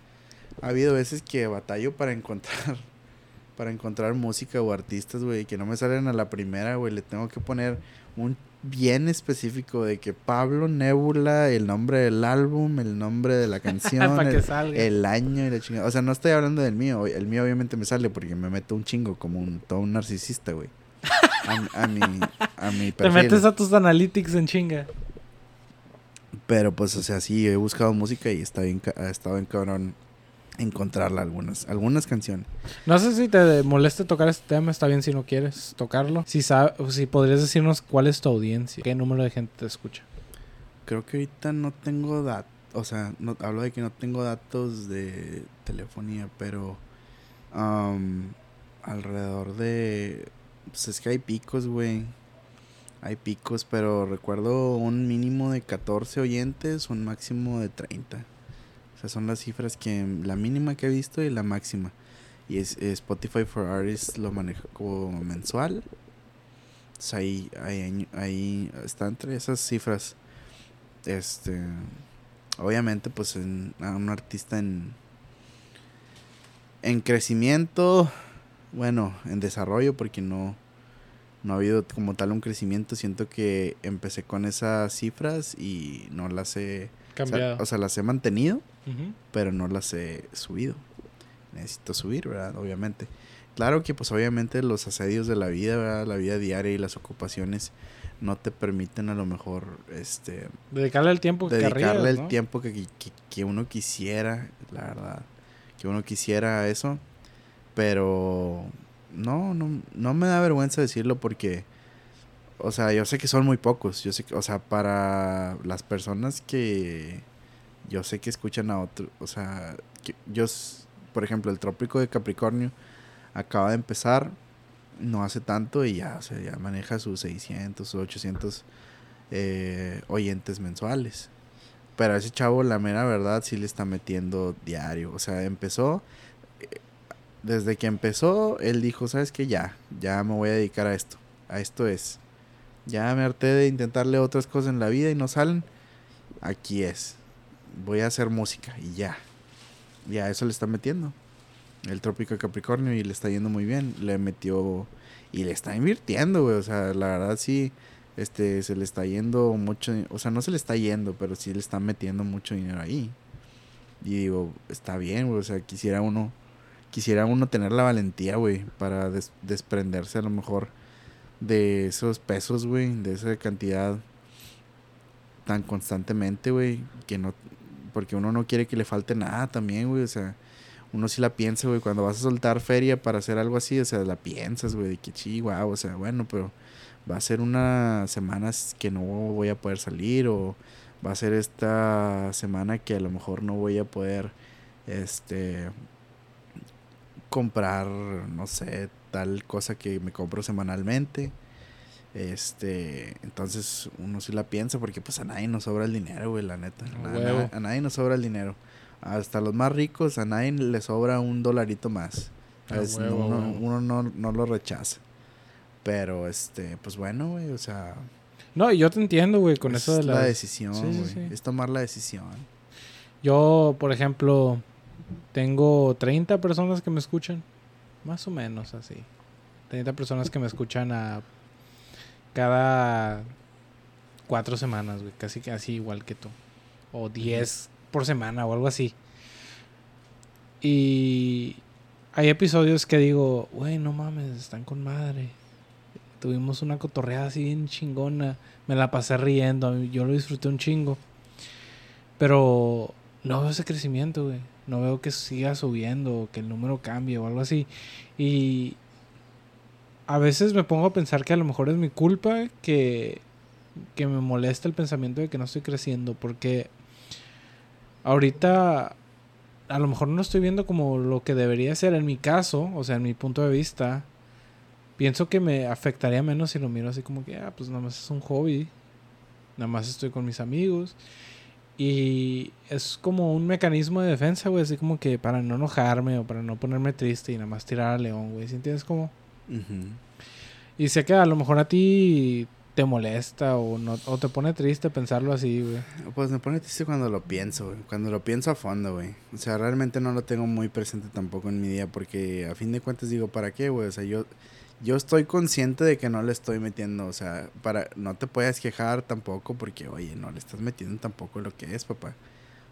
ha habido veces que batallo para encontrar para encontrar música o artistas, güey, que no me salen a la primera, güey. Le tengo que poner un bien específico de que Pablo Nebula, el nombre del álbum, el nombre de la canción, el, año y la chingada. O sea, no estoy hablando del mío. El mío obviamente me sale porque me meto un chingo como un todo un narcisista, güey. A, a mi a mi Te perfil. metes a tus analytics en chinga. Pero pues, o sea, sí, he buscado música y está bien, ha estado bien cabrón encontrarla algunas, algunas canciones. No sé si te moleste tocar este tema, está bien si no quieres tocarlo. Si, sabe, si podrías decirnos cuál es tu audiencia, qué número de gente te escucha. Creo que ahorita no tengo datos, o sea, no, hablo de que no tengo datos de telefonía, pero am, alrededor de, pues es que hay picos, güey. Hay picos, pero recuerdo un mínimo de 14 oyentes, un máximo de 30. O sea, son las cifras que la mínima que he visto y la máxima. Y es, es Spotify for Artists lo maneja como mensual. Entonces ahí, ahí, ahí está entre esas cifras. Este, obviamente, pues en, a un artista en, en crecimiento, bueno, en desarrollo, porque no, no ha habido como tal un crecimiento. Siento que empecé con esas cifras y no las he, o sea, Cambiado. o sea, las he mantenido Pero no las he subido. Necesito subir, ¿verdad? Obviamente. Claro que pues obviamente los asedios de la vida, ¿verdad? La vida diaria y las ocupaciones no te permiten a lo mejor este Dedicarle el tiempo que dedicarle el ¿no? tiempo que, que- que uno quisiera, la verdad. Que uno quisiera eso. Pero no, no, no me da vergüenza decirlo porque, o sea, yo sé que son muy pocos. Yo sé que, o sea, para las personas que yo sé que escuchan a otro, o sea, que yo, por ejemplo, el Trópico de Capricornio acaba de empezar no hace tanto y ya, o sea, ya maneja sus 600 o 800 eh, oyentes mensuales. Pero a ese chavo, la mera verdad, sí le está metiendo diario. O sea, empezó. eh, Desde que empezó, él dijo: ¿Sabes qué? Ya, ya me voy a dedicar a esto. A esto es. Ya me harté de intentarle otras cosas en la vida y no salen. Aquí es. Voy a hacer música y ya. Ya eso le está metiendo. El Trópico de Capricornio y le está yendo muy bien. Le metió y le está invirtiendo, güey. O sea, la verdad sí este se le está yendo mucho, o sea, no se le está yendo, pero sí le está metiendo mucho dinero ahí. Y digo, está bien, güey, o sea, quisiera uno quisiera uno tener la valentía, güey, para des- desprenderse a lo mejor de esos pesos, güey, de esa cantidad tan constantemente, güey, que no porque uno no quiere que le falte nada también, güey, o sea, uno sí la piensa, güey, cuando vas a soltar feria para hacer algo así, o sea, la piensas, güey, de que chihuahua, o sea, bueno, pero va a ser unas semanas que no voy a poder salir o va a ser esta semana que a lo mejor no voy a poder, este, comprar, no sé, tal cosa que me compro semanalmente. Este, entonces uno sí la piensa porque pues a nadie nos sobra el dinero, güey, la neta. A, a, nadie nos sobra el dinero. Hasta los más ricos, a nadie le sobra un dolarito más. uno, no, no, lo rechaza. Pero, este, pues bueno, güey, o sea... No, yo te entiendo, güey, con eso de la... decisión, güey. Es tomar la decisión. Yo, por ejemplo, tengo 30 personas que me escuchan. Más o menos así. 30 personas que me escuchan a cada cuatro semanas, güey. Casi, casi igual que tú. O 10 por semana o algo así. Y hay episodios que digo, güey, no mames, están con madre. Tuvimos una cotorreada así bien chingona. Me la pasé riendo. Yo lo disfruté un chingo. Pero no veo ese crecimiento, güey. No veo que siga subiendo, que el número cambie o algo así. Y a veces me pongo a pensar que a lo mejor es mi culpa que, que me molesta el pensamiento de que no estoy creciendo. Porque ahorita a lo mejor no estoy viendo como lo que debería ser en mi caso, o sea, en mi punto de vista. Pienso que me afectaría menos si lo miro así como que, ah, pues nada más es un hobby. Nada más estoy con mis amigos. Y es como un mecanismo de defensa, güey, así como que para no enojarme o para no ponerme triste y nada más tirar a león, güey. ¿Sí entiendes cómo? Y sé que a lo mejor a ti te molesta o, no, o te pone triste pensarlo así, güey. Pues me pone triste cuando lo pienso, güey. Cuando lo pienso a fondo, güey. O sea, realmente no lo tengo muy presente tampoco en mi día porque a fin de cuentas digo, ¿para qué, güey? O sea, yo yo estoy consciente de que no le estoy metiendo, o sea, para no te puedes quejar tampoco porque, oye, no le estás metiendo tampoco lo que es, papá.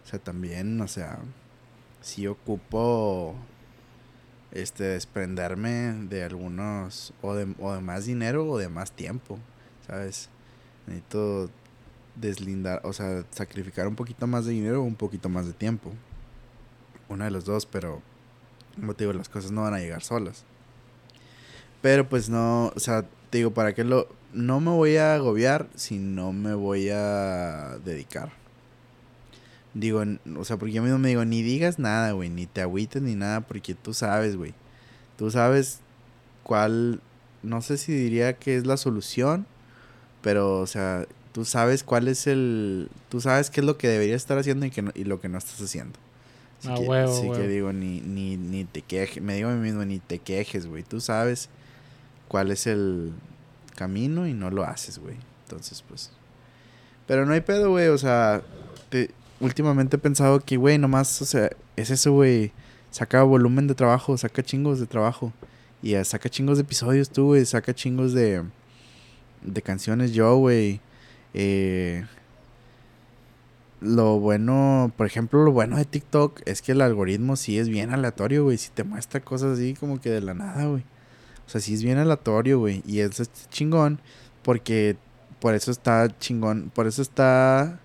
O sea, también, o sea, si ocupo este desprenderme de algunos o de, o de más dinero o de más tiempo, ¿sabes? Necesito deslindar, o sea, sacrificar un poquito más de dinero o un poquito más de tiempo. Una de los dos, pero como te digo, las cosas no van a llegar solas. Pero pues no, o sea, te digo, ¿para qué lo...? No me voy a agobiar si no me voy a dedicar. Digo, o sea, porque yo mismo me digo, ni digas nada, güey, ni te agüites ni nada, porque tú sabes, güey. Tú sabes cuál, no sé si diría que es la solución, pero, o sea, tú sabes cuál es el, tú sabes qué es lo que deberías estar haciendo y, que y lo que no estás haciendo. Así, ah, que, así que digo, ni, ni, ni te quejes, me digo a mí mismo, ni te quejes, güey. Tú sabes cuál es el camino y no lo haces, güey. Entonces, pues. Pero no hay pedo, güey. O sea, últimamente he pensado que, güey, nomás, o sea, es eso, güey. Saca volumen de trabajo, saca chingos de trabajo. Y saca chingos de episodios tú, güey. Saca chingos de, de canciones yo, güey. Eh, lo bueno, por ejemplo, lo bueno de TikTok es que el algoritmo sí es bien aleatorio, güey. Si te muestra cosas así como que de la nada, güey. O sea, sí es bien aleatorio, güey. Y eso es chingón. Porque por eso está chingón. Por eso está.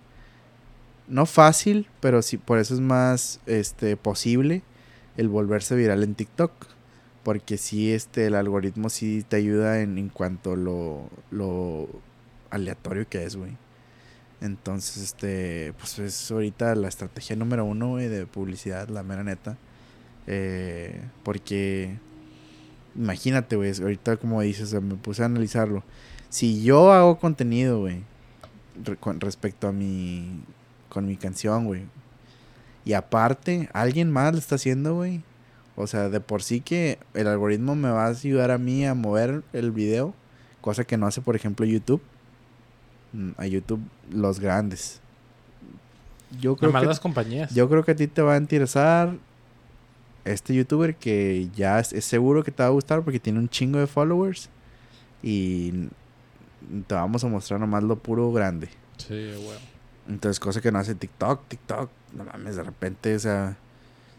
No fácil, pero sí, por eso es más este, posible el volverse viral en TikTok. Porque sí, este, el algoritmo sí te ayuda en, en cuanto lo, lo aleatorio que es, güey. Entonces, este, pues es ahorita la estrategia número uno, güey, de publicidad, la mera neta. Eh, porque Imagínate, güey, ahorita como dices, me puse a analizarlo. Si yo hago contenido, güey, con respecto a mi, con mi canción, güey, y aparte, alguien más lo está haciendo, güey. O sea, de por sí que el algoritmo me va a ayudar a mí a mover el video, cosa que no hace, por ejemplo, YouTube. Mm, a YouTube los grandes. Yo creo que las compañías. Yo creo que a ti te va a interesar este youtuber que ya es, seguro que te va a gustar porque tiene un chingo de followers y te vamos a mostrar nomás lo puro grande. Sí, bueno. Entonces, cosa que no hace TikTok, TikTok, no mames, de repente, o sea,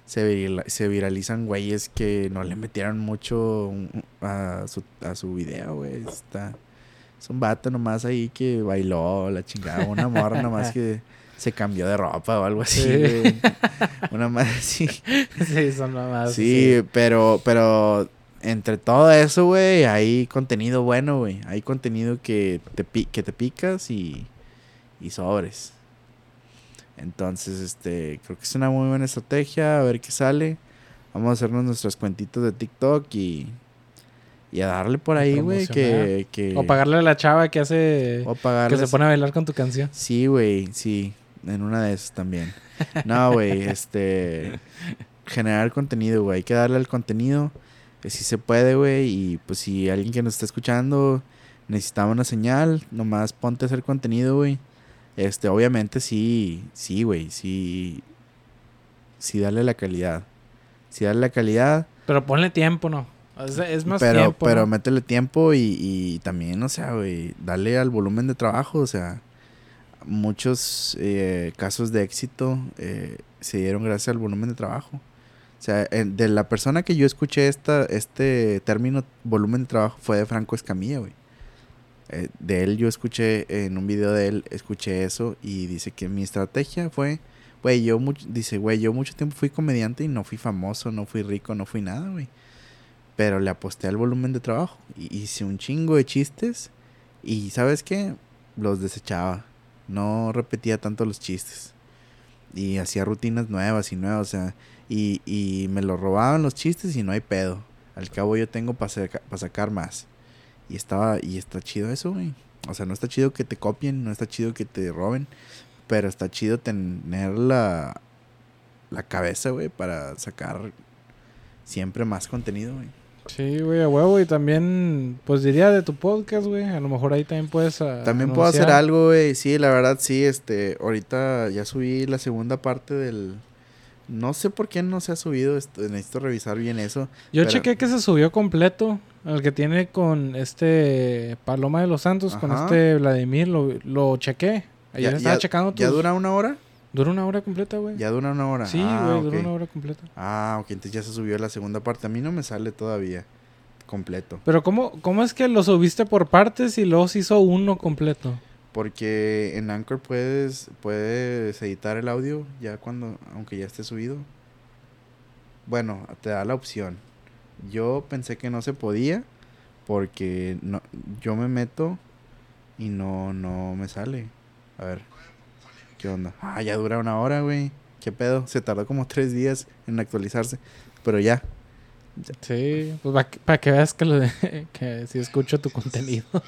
se, se viralizan güeyes que no le metieron mucho a su, a su video, güey. Está, es un vato nomás ahí que bailó la chingada, una morra nomás que se cambió de ropa o algo así, Sí. güey. Una madre así. sí, son mamadas. Sí, pero, pero entre todo eso, güey, hay contenido bueno, güey. Hay contenido que te, que te picas y, y sobres. Entonces, este, creo que es una muy buena estrategia. A ver qué sale. Vamos a hacernos nuestras cuentitas de TikTok y, y a darle por ahí, güey. Que, que, O pagarle a la chava que hace. o Que pagarles- se pone a bailar con tu canción. Sí, güey, sí. En una de esas también. No, güey, este. Generar contenido, güey. Hay que darle al contenido. Que sí se puede, güey. Y pues si alguien que nos está escuchando necesitaba una señal, nomás ponte a hacer contenido, güey. Este, obviamente sí, sí, güey, sí. Sí, darle la calidad. Sí, darle la calidad. Pero ponle tiempo, ¿no? Es más pero, tiempo. pero ¿no? métele tiempo y, y también, o sea, güey, dale al volumen de trabajo, o sea, muchos eh, casos de éxito eh, se dieron gracias al volumen de trabajo. O sea, en- de la persona que yo escuché esta, este término volumen de trabajo fue de Franco Escamilla, güey. Eh, de él yo escuché, en un video de él, escuché eso y dice que mi estrategia fue, güey, yo mucho, dice, güey, yo mucho tiempo fui comediante y no fui famoso, no fui rico, no fui nada, güey. Pero le aposté al volumen de trabajo. Y hice un chingo de chistes. Y ¿sabes qué? Los desechaba. No repetía tanto los chistes. Y hacía rutinas nuevas y nuevas. O sea, y, y me lo robaban los chistes y no hay pedo. Al cabo yo tengo para sacar más. Y estaba, y está chido eso, güey. O sea, no está chido que te copien, no está chido que te roben. Pero está chido tener la, la cabeza, güey, para sacar siempre más contenido, güey. Sí, güey, a huevo. Y también, pues diría de tu podcast, güey. A lo mejor ahí también puedes. ah, También puedo hacer algo, güey. Sí, la verdad, sí. Este, ahorita ya subí la segunda parte del. No sé por qué no se ha subido. esto, necesito revisar bien eso. Yo pero- chequé que se subió completo. El que tiene con este Paloma de los Santos, con este Vladimir, lo, lo chequé. Ayer Ya- estaba ya- checando ¿Ya tus- dura una hora? Dura una hora completa, güey. Ya dura una hora. Sí, güey, ah, dura ok. una hora completa. Ah, ok. Entonces ya se subió la segunda parte. A mí no me sale todavía completo. Pero ¿cómo, ¿cómo es que lo subiste por partes y luego se hizo uno completo? Porque en Anchor puedes, puedes editar el audio ya cuando, aunque ya esté subido. Bueno, te da la opción. Yo pensé que no se podía porque no, yo me meto y no, no me sale. A ver, ¿qué onda? Ah, ya dura una hora, güey. ¿Qué pedo? Se tardó como tres días en actualizarse. Pero ya. Sí, pues para que veas que, lo de- que sí escucho tu contenido.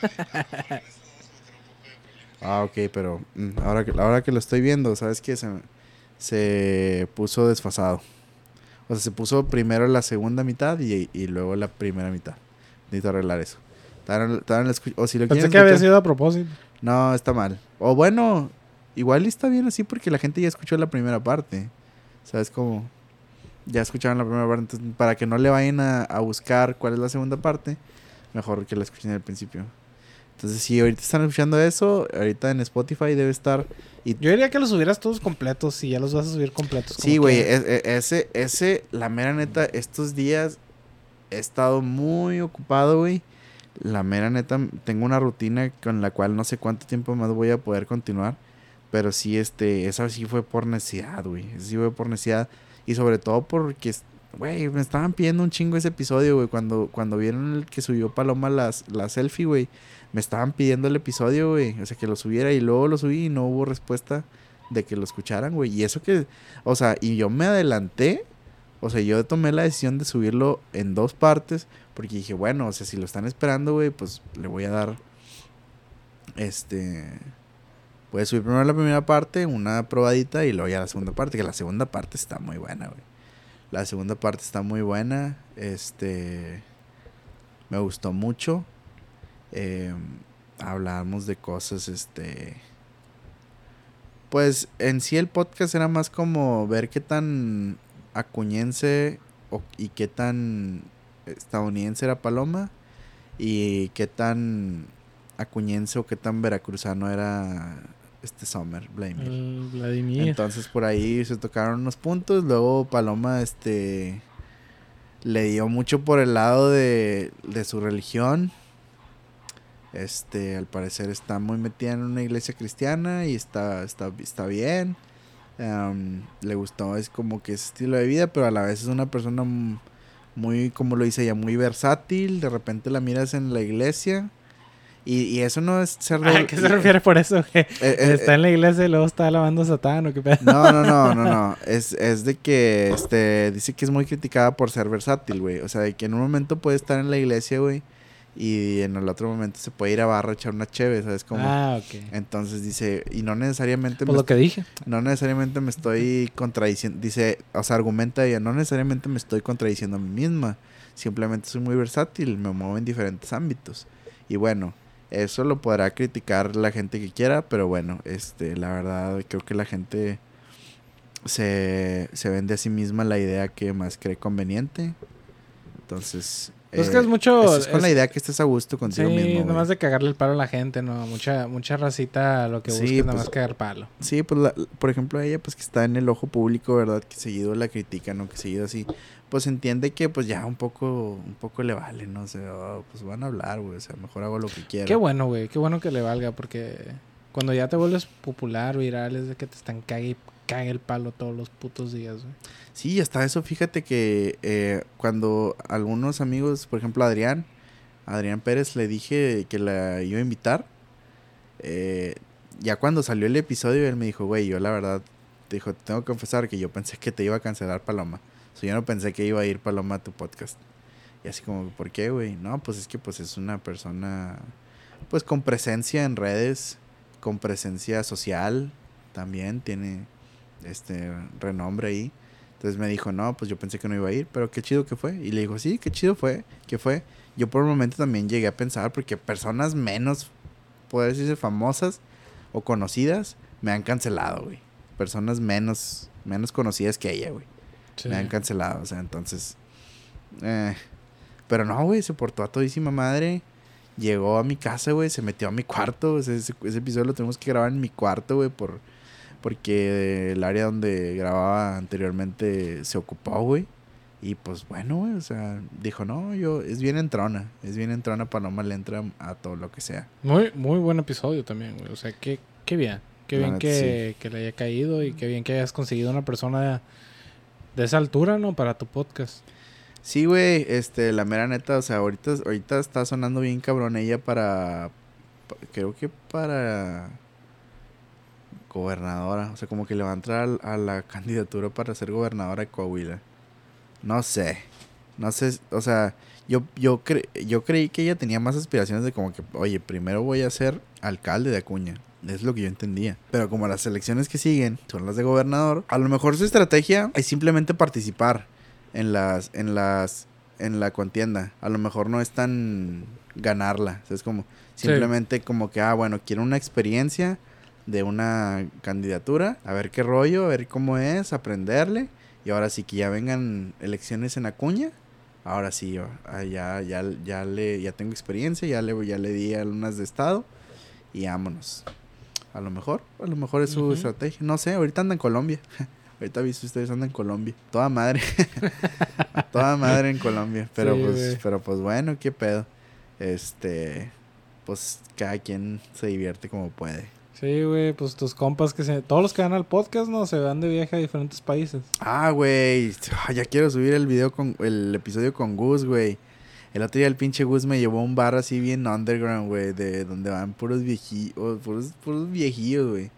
Ah, ok, pero mm, ahora que, ahora que lo estoy viendo, ¿sabes qué? Se, se puso desfasado. O sea, se puso primero la segunda mitad y, y luego la primera mitad. Necesito arreglar eso. Lo escu- o si lo Pensé que había sido a propósito. No, está mal. O bueno, igual está bien así porque la gente ya escuchó la primera parte. ¿Sabes cómo? Ya escucharon la primera parte. Entonces, para que no le vayan a, a buscar cuál es la segunda parte, mejor que la escuchen al principio. Entonces, si ahorita están escuchando eso, ahorita en Spotify debe estar. Y Yo diría que los subieras todos completos si ya los vas a subir completos. sí, güey, es- e- ese, ese, la mera neta, estos días he estado muy ocupado, güey. La mera neta, tengo una rutina con la cual no sé cuánto tiempo más voy a poder continuar. Pero sí, este, esa sí fue por necesidad, güey. Esa sí fue por necesidad. Y sobre todo porque, güey, me estaban pidiendo un chingo ese episodio, güey. Cuando, cuando vieron el que subió Paloma las, la selfie, güey. Me estaban pidiendo el episodio, güey. O sea, que lo subiera y luego lo subí y no hubo respuesta de que lo escucharan, güey. Y eso que, o sea, y yo me adelanté. O sea, yo tomé la decisión de subirlo en dos partes. Porque dije, bueno, o sea, si lo están esperando, güey, pues le voy a dar. Este. Voy a subir primero la primera parte, una probadita y luego ya la segunda parte. Que la segunda parte está muy buena, güey. La segunda parte está muy buena. Este. Me gustó mucho. Eh, hablamos de cosas, este. Pues en sí el podcast era más como ver qué tan acuñense o- y qué tan estadounidense era Paloma y qué tan acuñense o qué tan veracruzano era este Summer, Vladimir. El Vladimir. Entonces por ahí se tocaron unos puntos. Luego Paloma, este, le dio mucho por el lado de, de su religión. Este, al parecer está muy metida en una iglesia cristiana y está, está, está bien. Le gustó, es como que ese estilo de vida, pero a la vez es una persona muy, como lo dice ella, muy versátil. De repente la miras en la iglesia. Y, y eso no es ser... ¿A qué se refiere por eso? ¿Que Eh, eh, está en la iglesia y luego está alabando a Satán o qué pedo? No, no, no, no, no. Es, es de que, este, dice que es muy criticada por ser versátil, güey. O sea, de que en un momento puede estar en la iglesia, güey. Y en el otro momento se puede ir a barra a echar una cheve, ¿sabes cómo? Ah, ok. Entonces dice, y no necesariamente Pues me lo que dije. no necesariamente me estoy contradiciendo, dice, o sea, argumenta ella, no necesariamente me estoy contradiciendo a mí misma, simplemente soy muy versátil, me muevo en diferentes ámbitos. Y bueno, eso lo podrá criticar la gente que quiera, pero bueno, este, la verdad creo que la gente se, se vende a sí misma la idea que más cree conveniente. Entonces, que es mucho- eso es con la idea que estés a gusto contigo Sí, mismo. güey. nomás de cagarle el palo a la gente, ¿no? Mucha, mucha racita lo que Sí, busca es nada pues- más cagar palo. Sí, pues la- por ejemplo ella pues que está en el ojo público, ¿verdad? Que seguido la critican o que seguido así, pues entiende que pues ya un poco un poco le vale, no sé, oh, pues van a hablar, güey, o sea, mejor hago lo que quiera. Qué bueno, güey. Qué bueno que le valga porque cuando ya te vuelves popular, viral, es de que te están cague y cague el palo todos los putos días, güey. Sí, hasta eso, fíjate que eh, cuando algunos amigos, por ejemplo Adrián, Adrián Pérez le dije que la iba a invitar, eh, ya cuando salió el episodio él me dijo, güey, yo la verdad, te dijo, tengo que confesar que yo pensé que te iba a cancelar Paloma. O yo no pensé que iba a ir Paloma a tu podcast. Y así como, ¿por qué, güey? No, pues es que pues es una persona, pues con presencia en redes, con presencia social también, tiene este renombre ahí. Entonces me dijo, no, pues yo pensé que no iba a ir, pero qué chido que fue. Y le dijo, sí, qué chido fue, que fue. Yo por un momento también llegué a pensar, porque personas menos, poder decirse, famosas o conocidas, me han cancelado, güey. Personas menos, menos conocidas que ella, güey. Sí. Me han cancelado, o sea, entonces... eh, pero no, güey, se portó a todísima madre. Llegó a mi casa, güey, se metió a mi cuarto. o sea, ese, ese episodio lo tenemos que grabar en mi cuarto, güey, por, porque el área donde grababa anteriormente se ocupó, güey. Y pues bueno, güey, o sea, dijo, no, yo, es bien entrona, es bien entrona, Paloma le entra a todo lo que sea. Muy, muy buen episodio también, güey. O sea, qué, qué bien. Qué bien neta, que, que le haya caído y qué bien que hayas conseguido una persona de, esa altura, ¿no? Para tu podcast. Sí, güey, este, la mera neta, o sea, ahorita, ahorita está sonando bien cabrón ella para, pa- creo que para gobernadora, o sea, como que le va a entrar a, la candidatura para ser gobernadora de Coahuila. No sé, no sé, o sea, yo, yo, cre- yo creí que ella tenía más aspiraciones de como que, oye, primero voy a ser alcalde de Acuña. Es lo que yo entendía. Pero como las elecciones que siguen son las de gobernador, a lo mejor su estrategia es simplemente participar en las, en las, en la contienda. A lo mejor no es tan ganarla. o sea, Es como Sí. simplemente como que, ah, bueno, quiero una experiencia de una candidatura, a ver qué rollo, a ver cómo es, aprenderle. Y ahora sí que ya vengan elecciones en Acuña. Ahora sí, ah, ya, ya, ya, le, ya tengo experiencia, ya le, ya le di algunas de estado y vámonos. A lo mejor, a lo mejor es su estrategia. No sé, ahorita anda en Colombia. ahorita visto ustedes anda en Colombia. Toda madre. Toda madre en Colombia. Pero Sí, pues, pero pues bueno, qué pedo. Este, pues cada quien se divierte como puede. Sí, güey, pues tus compas que se... Todos los que van al podcast, ¿no? Se van de viaje a diferentes países. Ah, güey. Ah, Ya quiero subir el video con el episodio con Gus, güey. El otro día el pinche Gus me llevó a un bar así bien underground, güey, de donde van puros viejillos, puros, puros viejillos, güey.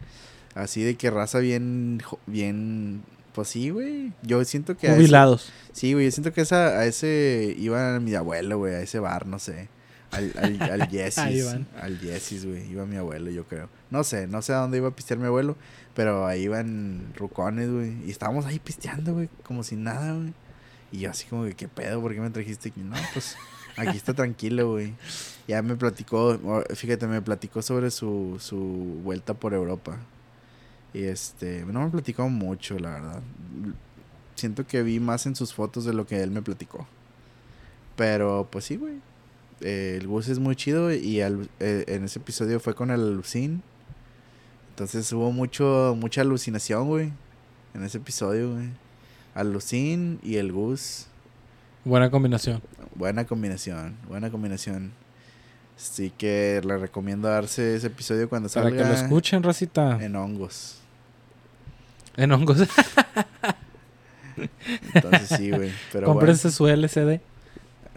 Así de que raza bien, bien, pues sí, güey. Yo siento que Jubilados. sí, güey, yo siento que esa, a ese iba mi abuelo, güey, a ese bar, no sé. Al, al, al van. al Jessis, güey. Iba mi abuelo, yo creo. No sé, no sé a dónde iba a pistear mi abuelo. Pero ahí iban rucones, güey. Y estábamos ahí pisteando, güey. Como si nada, güey. Y yo así como que, ¿qué pedo? ¿Por qué me trajiste aquí? No, pues aquí está tranquilo, güey. Ya me platicó, fíjate, me platicó sobre su, su vuelta por Europa. Y este, no me platicó mucho, la verdad. Siento que vi más en sus fotos de lo que él me platicó. Pero pues sí, güey. El bus es muy chido y al- eh, en ese episodio fue con el alucin. Entonces hubo mucho, mucha alucinación, güey. En ese episodio, güey. Alucin y el Gus. Buena combinación. Buena combinación, buena combinación. Así que le recomiendo darse ese episodio cuando salga. Para que lo escuchen, racita. En hongos. En hongos. Entonces sí, güey. Cómprense su LCD.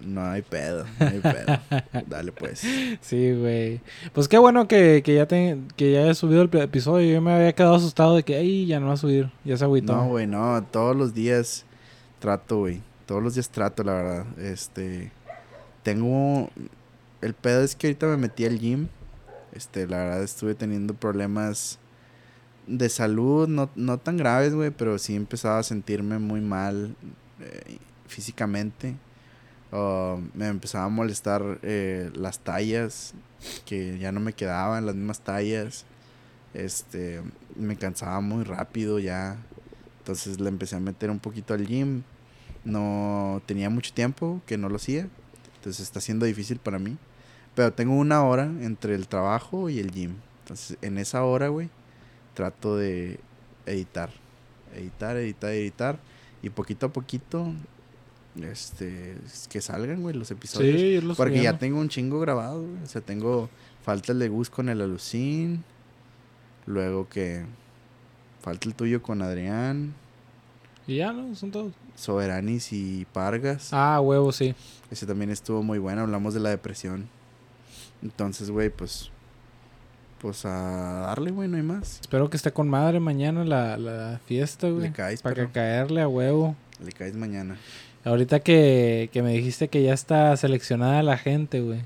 No hay pedo, no hay pedo. Dale pues. Sí, güey. Pues qué bueno que, que ya te, que ya haya subido el episodio. Yo me había quedado asustado de que, ay, ya no va a subir. Ya se agüitó. No, güey, no. Todos los días trato, güey. Todos los días trato, la verdad. Este. Tengo. El pedo es que ahorita me metí al gym. Este, la verdad estuve teniendo problemas de salud, no, no tan graves, güey, pero sí empezaba a sentirme muy mal eh, físicamente. Me empezaba a molestar eh, las tallas, que ya no me quedaban las mismas tallas. Este, me cansaba muy rápido ya. Entonces le empecé a meter un poquito al gym. No tenía mucho tiempo que no lo hacía. Entonces está siendo difícil para mí. Pero tengo una hora entre el trabajo y el gym. Entonces en esa hora, güey, trato de editar. Editar, editar, editar. Y poquito a poquito, este, que salgan, güey, los episodios. Sí, porque ya tengo un chingo grabado, güey. O sea, tengo falta el de Gus con el Alucin. Luego que falta el tuyo con Adrián. Y ya, ¿no? Son todos. Soberanis y Pargas. Ah, huevo, sí. Ese también estuvo muy bueno. Hablamos de la depresión. Entonces, güey, pues pues a darle, güey, no hay más. Espero que esté con madre mañana la, la fiesta, güey. Le caes, Para que caerle a huevo. Le caes mañana. Ahorita que, que me dijiste que ya está seleccionada la gente, güey.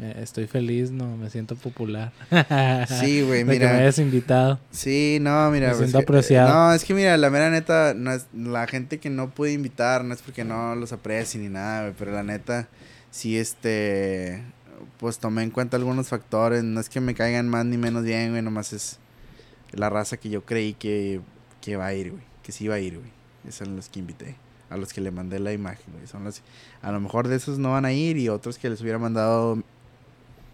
Estoy feliz, no, me siento popular. sí, güey, mira. que me hayas invitado. Sí, no, mira. Me pues siento apreciado. no, es que mira, la mera neta, no es, la gente que no pude invitar no es porque no los aprecie ni nada, güey, pero la neta, sí, este, pues tomé en cuenta algunos factores. No es que me caigan más ni menos bien, güey. Nomás es la raza que yo creí que, que va a ir, güey. Que sí iba a ir, güey. Esos son los que invité. A los que le mandé la imagen, güey. Son los, a lo mejor de esos no van a ir y otros que les hubiera mandado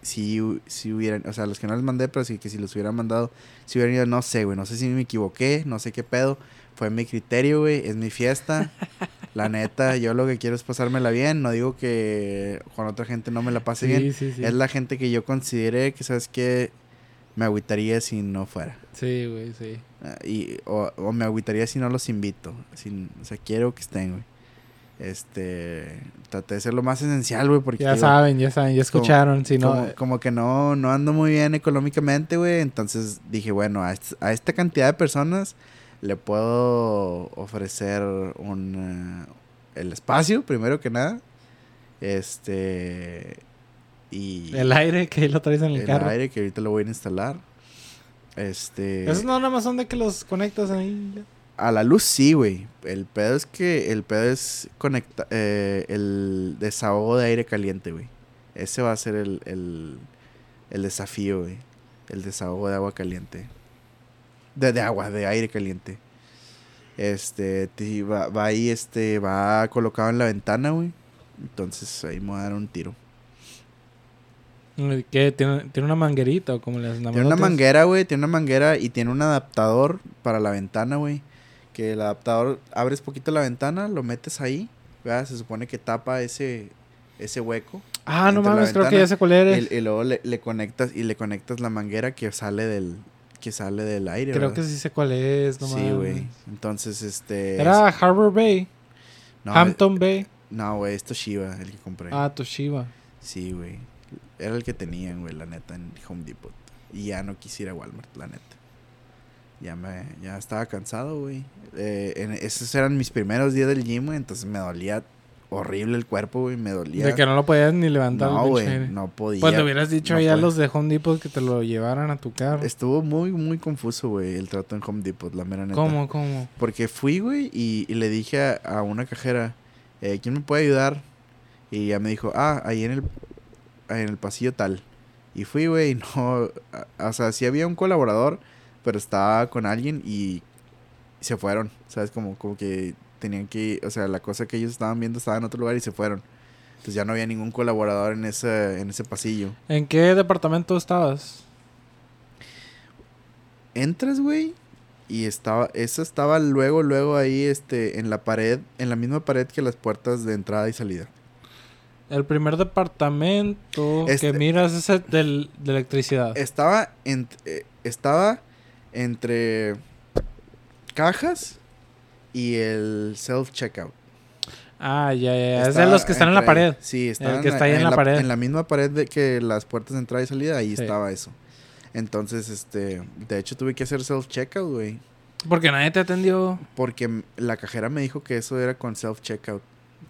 si, si hubieran, o sea, los que no les mandé, pero sí que si los hubieran mandado, si hubieran ido, no sé, güey, no sé si me equivoqué, no sé qué pedo, fue mi criterio, güey, es mi fiesta, La neta, yo lo que quiero es pasármela bien. No digo que con otra gente no me la pase bien. Es la gente que yo consideré que, ¿sabes qué? Me agüitaría si no fuera. Sí, güey, sí. Ah, y, o, me agüitaría si no los invito. o sea, quiero que estén, güey. Este, traté de ser lo más esencial, güey, porque... Ya saben, ya saben, ya escucharon, si no... Como, como, que no, no ando muy bien económicamente, güey, entonces dije, bueno, a, a esta cantidad de personas le puedo ofrecer un eh, el espacio primero que nada este y el aire que lo traes en el, carro. el aire que ahorita lo voy a instalar. Este eso no nada más son de que los conectas ahí a la luz sí güey. El pedo es que el pedo es conecta eh, el desahogo de aire caliente güey. Ese va a ser el, el, el desafío güey. El desahogo de agua caliente. De, agua, de aire caliente. Este, va, va, ahí, este, va colocado en la ventana, güey. Entonces ahí me voy a dar un tiro. ¿Qué? ¿Tiene, ¿Tiene una manguerita o como les Tiene una manguera, güey. Tiene una manguera y tiene un adaptador para la ventana, güey. Que el adaptador, abres poquito la ventana, lo metes ahí. Se supone que tapa ese, ese hueco. Ah, no mames, creo que ya sé cuál eres. Y, luego le, le, conectas y le conectas la manguera que sale del, que sale del aire. Creo que sí sé cuál es, no Sí, güey. Entonces, este. Era Harbor Bay. Hampton eh, Bay. No, güey, es Toshiba el que compré. Ah, Toshiba. Sí, güey. Era el que tenían, güey, la neta, en Home Depot. Y ya no quisiera Walmart, la neta. Ya me, ya estaba cansado, güey. Eh, esos eran mis primeros días del gym, güey, entonces me dolía horrible el cuerpo, güey, me dolía. De que no lo podías ni levantar. No, güey, no podía. Pues hubieras dicho no a los de Home Depot que te lo llevaran a tu carro. Estuvo muy, muy confuso, güey, el trato en Home Depot, la mera neta. ¿Cómo, cómo? Porque fui, güey, y, le dije a, una cajera, eh, ¿quién me puede ayudar? Y ella me dijo, ah, ahí en el, en el pasillo tal. Y fui, güey, no, o sea, sí había un colaborador, pero estaba con alguien y se fueron, ¿sabes? Como, como que tenían que, o sea, la cosa que ellos estaban viendo estaba en otro lugar y se fueron. Entonces ya no había ningún colaborador en ese, en ese pasillo. ¿En qué departamento estabas? Entras, güey, y estaba, eso estaba luego, luego ahí, este, en la pared, en la misma pared que las puertas de entrada y salida. El primer departamento Este- que miras es el del, de electricidad. Estaba, en- eh, estaba entre cajas y el self-checkout. ah, ya, ya, ya. Es de los que están en la ahí. pared. Sí, que está ahí en la pared. En la misma pared de que las puertas de entrada y salida, ahí Sí. estaba eso. Entonces, este, de hecho tuve que hacer self-checkout, güey. Porque nadie te atendió. Porque la cajera me dijo que eso era con self-checkout.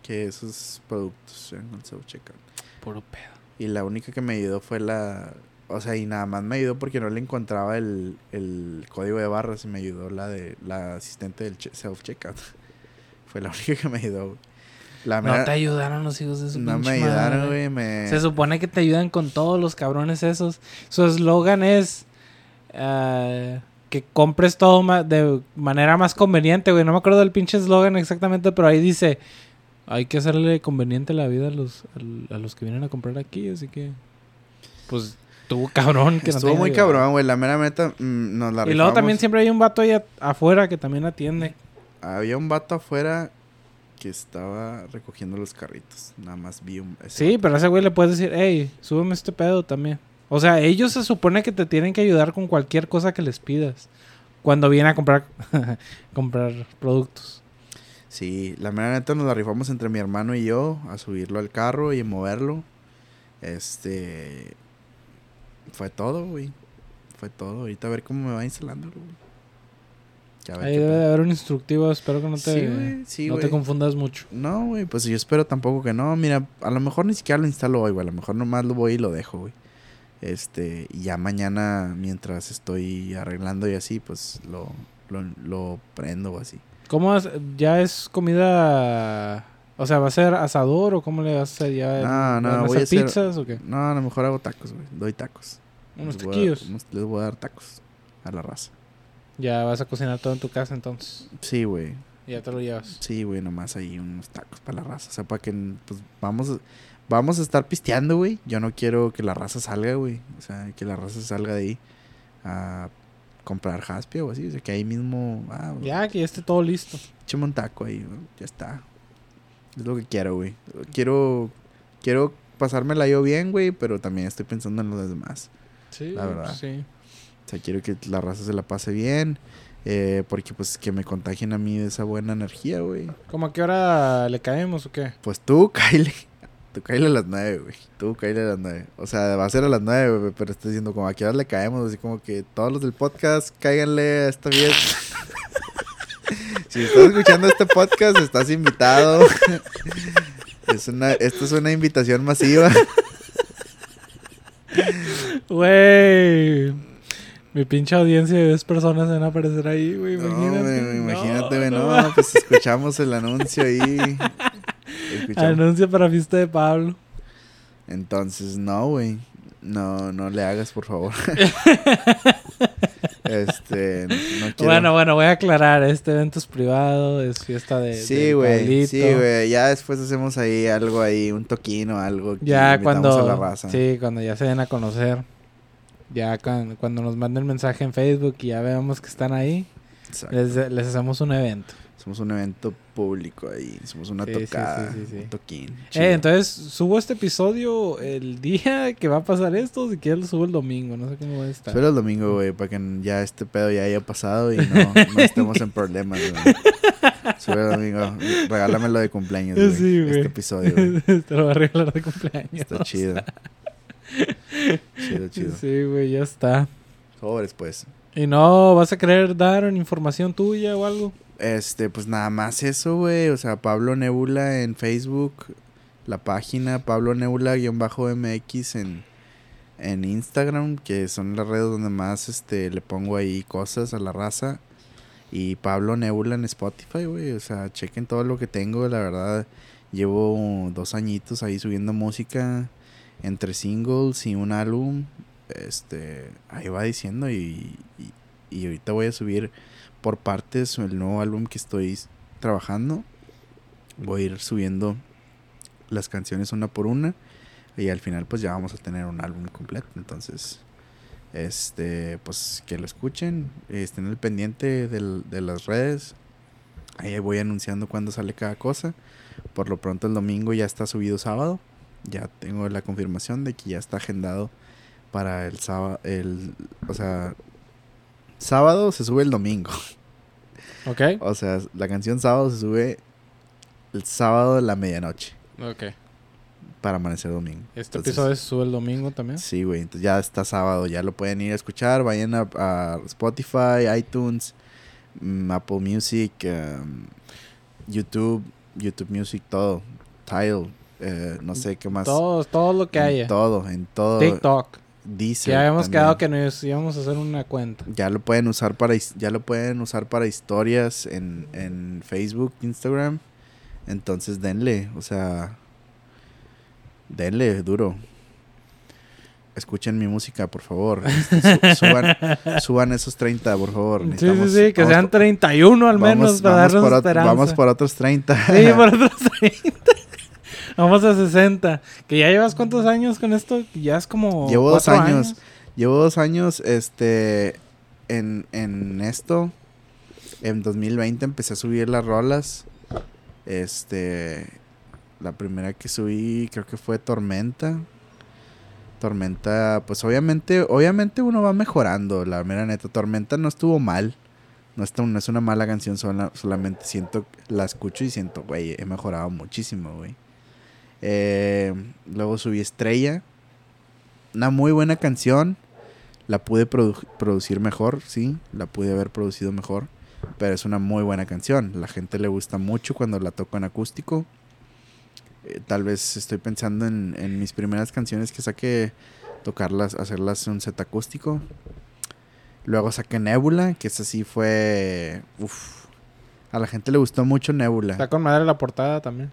Que esos productos eran con self-checkout. Puro pedo. Y la única que me ayudó fue la... O sea, y nada más me ayudó porque no le encontraba el, el código de barras y me ayudó la de la asistente del che- self-checkout. fue la única que me ayudó. güey. La No mera- te ayudaron los hijos de su no pinche me ayudaron, güey. Me... Se supone que te ayudan con todos los cabrones esos. Su eslogan es ah, que compres todo ma- de manera más conveniente, güey. No me acuerdo del pinche eslogan exactamente, pero ahí dice, hay que hacerle conveniente la vida a los, a, los que vienen a comprar aquí, así que... Pues tú, cabrón, que no Estuvo hayan muy cabrón, güey. La mera meta mm, nos la Y luego también siempre hay un vato ahí afuera que también atiende. Había un vato afuera que estaba recogiendo los carritos. Nada más vi un... Sí, pero a ese güey le puedes decir, hey, súbeme este pedo también. O sea, ellos se supone que te tienen que ayudar con cualquier cosa que les pidas. Cuando vienen a comprar, comprar productos. Sí, la mera neta nos la rifamos entre mi hermano y yo a subirlo al carro y moverlo. Este. Fue todo, güey. Fue todo. Ahorita a ver cómo me va instalando, güey. A Ahí debe haber un instructivo, espero que no te, Sí, güey. Sí, no te confundas mucho. No, güey, pues yo espero tampoco que no. Mira, a lo mejor ni siquiera lo instalo hoy, güey. A lo mejor nomás lo voy y lo dejo, güey. Este, y ya mañana, mientras estoy arreglando y así, pues lo, lo, lo prendo o así. ¿Cómo es? ¿Ya es comida... O sea, ¿va a ser asador o cómo le vas a hacer ya? No, no, ¿Van a voy a hacer hacer- pizzas o qué? No, a lo mejor hago tacos, güey. Doy tacos. Unos Les voy a- taquillos. les voy a dar tacos a la raza. Ya vas a cocinar todo en tu casa entonces. Sí, güey. Y ya te lo llevas. Sí, güey, nomás ahí unos tacos para la raza. O sea, para que, pues, vamos, a- vamos a estar pisteando, güey. Yo no quiero que la raza salga, güey. O sea, que la raza salga de ahí a comprar jaspia o así. O sea, que ahí mismo, ah, Ya, que ya esté todo listo. échame un taco ahí, güey. Ya está. Es lo que quiero, güey. Quiero, quiero pasármela yo bien, güey, pero también estoy pensando en los demás. Sí, La verdad. Sí. O sea, quiero que la raza se la pase bien. eh, porque pues que me contagien a mí de esa buena energía, güey. ¿Cómo a qué hora le caemos o qué? Pues tú, Kyle. Tú, Kyle a las nueve, güey. Tú, Kyle a las nueve. O sea, va a ser a las nueve, güey. Pero estoy diciendo como a qué hora le caemos. Así como que todos los del podcast, cáiganle a esta bien. si estás escuchando este podcast, estás invitado. es una, esto es una invitación masiva. Güey. Mi pinche audiencia de 10 personas van a aparecer ahí, güey. No, Imagínate. imagínate, no, No, pues escuchamos el anuncio ahí. Escuchamos. Anuncio para fiesta de Pablo. Entonces, no, güey. No, no le hagas, por favor. este, no quiero. Bueno, bueno, voy a aclarar. Este evento es privado, es fiesta de. sí, güey. Sí, güey. Ya después hacemos ahí algo ahí, un toquino, algo. que Ya cuando. A la raza. Sí, cuando ya se den a conocer. Ya cuando, cuando nos manden mensaje en Facebook y ya veamos que están ahí, les hacemos un evento. Somos un evento público ahí. Somos una Sí, tocada. sí, sí, sí. Un toquín. Eh, entonces subo este episodio el día que va a pasar esto. Si quieres, lo subo el domingo. No sé cómo va a estar. Solo el domingo, güey, para que ya este pedo ya haya pasado y no, no estemos en problemas, güey. Sube el domingo. Regálamelo de cumpleaños, güey. Sí, güey. Este episodio, güey. Te lo voy a regalar de cumpleaños. Está chido. chido, chido. Sí, güey, ya está. Sobres, pues. ¿Y no vas a querer dar información tuya o algo? Este, pues nada más eso, güey. O sea, Pablo Nebula en Facebook. La página Pablo Nebula-MX en, en Instagram. Que son las redes donde más este, le pongo ahí cosas a la raza. Y Pablo Nebula en Spotify, güey. O sea, chequen todo lo que tengo. La verdad, llevo dos añitos ahí subiendo música. Entre singles y un álbum. Este, ahí va diciendo. Y, y, y ahorita voy a subir por partes el nuevo álbum que estoy trabajando. Voy a ir subiendo las canciones una por una. Y al final pues ya vamos a tener un álbum completo. Entonces, este, pues que lo escuchen. Estén al pendiente de las redes. Ahí voy anunciando cuándo sale cada cosa. Por lo pronto el domingo ya está subido sábado. Ya tengo la confirmación de que ya está agendado para el sábado. El, o sea, sábado se sube el domingo. Ok. O sea, la canción sábado se sube el sábado de la medianoche Ok. para amanecer domingo. Este Entonces, episodio se sube el domingo también. Sí, güey. Entonces ya está sábado, ya lo pueden ir a escuchar. Vayan a, a Spotify, iTunes, mm, Apple Music, um, YouTube, YouTube Music, todo. Tile, eh, no sé qué más. Todo, todo lo que haya. Todo, en todo. TikTok. Ya habíamos también. quedado que nos íbamos a hacer una cuenta. Ya lo pueden usar para ya lo pueden usar para historias en, en Facebook, Instagram. Entonces denle, o sea, denle duro. Escuchen mi música, por favor. Su- suban, suban esos 30, por favor. Sí, sí, sí, que sean por- 31 al menos vamos- para vamos darnos por esperanza. Vamos por otros 30. Sí, por otros 30. Vamos a 60. Que ya llevas cuántos años con esto? Ya es como. Llevo dos cuatro años. Llevo dos años este, en, en esto. En 2020 empecé a subir las rolas. Este. La primera que subí creo que fue Tormenta. Tormenta, pues obviamente, obviamente uno va mejorando, la mera neta. Tormenta no estuvo mal. No, está, no es una mala canción, sola- solamente siento, la escucho y siento, güey, he mejorado muchísimo, güey. Eh, luego subí Estrella. Una muy buena canción. La pude produ- producir mejor, sí. La pude haber producido mejor. Pero es una muy buena canción. La gente le gusta mucho cuando la toco en acústico. Eh, tal vez estoy pensando en, mis primeras canciones que saqué, tocarlas, hacerlas en un set acústico. Luego saqué Nebula, que esa sí fue... Uf. A la gente le gustó mucho Nebula. Está con madre la portada también.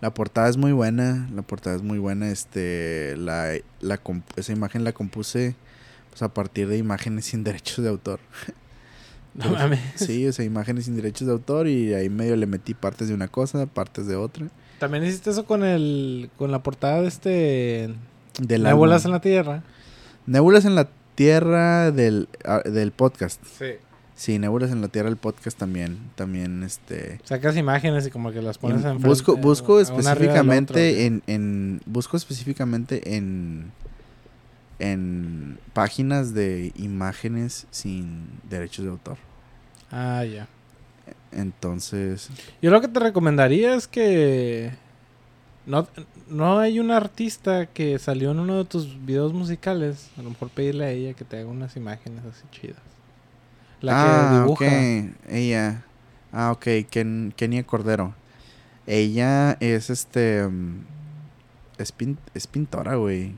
La portada es muy buena, la portada es muy buena, este, la, la esa imagen la compuse pues, a partir de imágenes sin derechos de autor. No mames. Sí, o sea, imágenes sin derechos de autor y ahí medio le metí partes de una cosa, partes de otra. También hiciste eso con el. con la portada de este. Del Nébulas álbum. en la Tierra. Nébulas en la Tierra del, ah, del podcast. Sí. Sí, Nébulas en la Tierra del podcast también, también, este... Sacas imágenes y como que las pones enfrente, busco busco específicamente en, en busco específicamente en en páginas de imágenes sin derechos de autor Ah, ya. entonces Yo lo que te recomendaría es que. No, no hay una artista que salió en uno de tus videos musicales. A lo mejor pedirle a ella que te haga unas imágenes así chidas. La que ah dibuja. ok ella. Ah ok Ken- Kenia Cordero. Ella es este mm, es, pin- es pintora güey.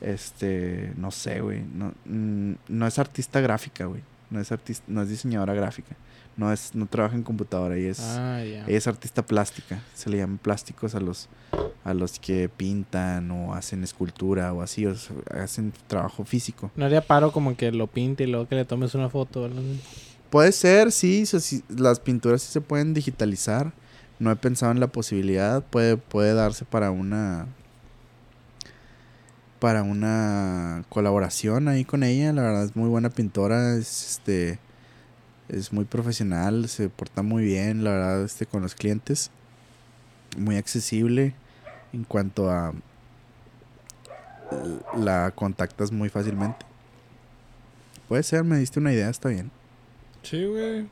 Este no sé güey. No, mm, no es artista gráfica güey. No es artista no es diseñadora gráfica. No es no trabaja en computadora ella es Ah. Ella es artista plástica. Se le llaman plásticos a los a los que pintan o hacen escultura o así, o sea, hacen trabajo físico. No haría paro como que lo pinte y luego que le tomes una foto. o algo así? Puede ser, sí, sí, las pinturas sí se pueden digitalizar. No he pensado en la posibilidad. Puede, puede darse para una para una colaboración ahí con ella. La verdad es muy buena pintora. Es este es muy profesional, se porta muy bien, la verdad, este con los clientes. Muy accesible en cuanto a la contactas muy fácilmente. Puede ser, me diste una idea, está bien. Sí, güey.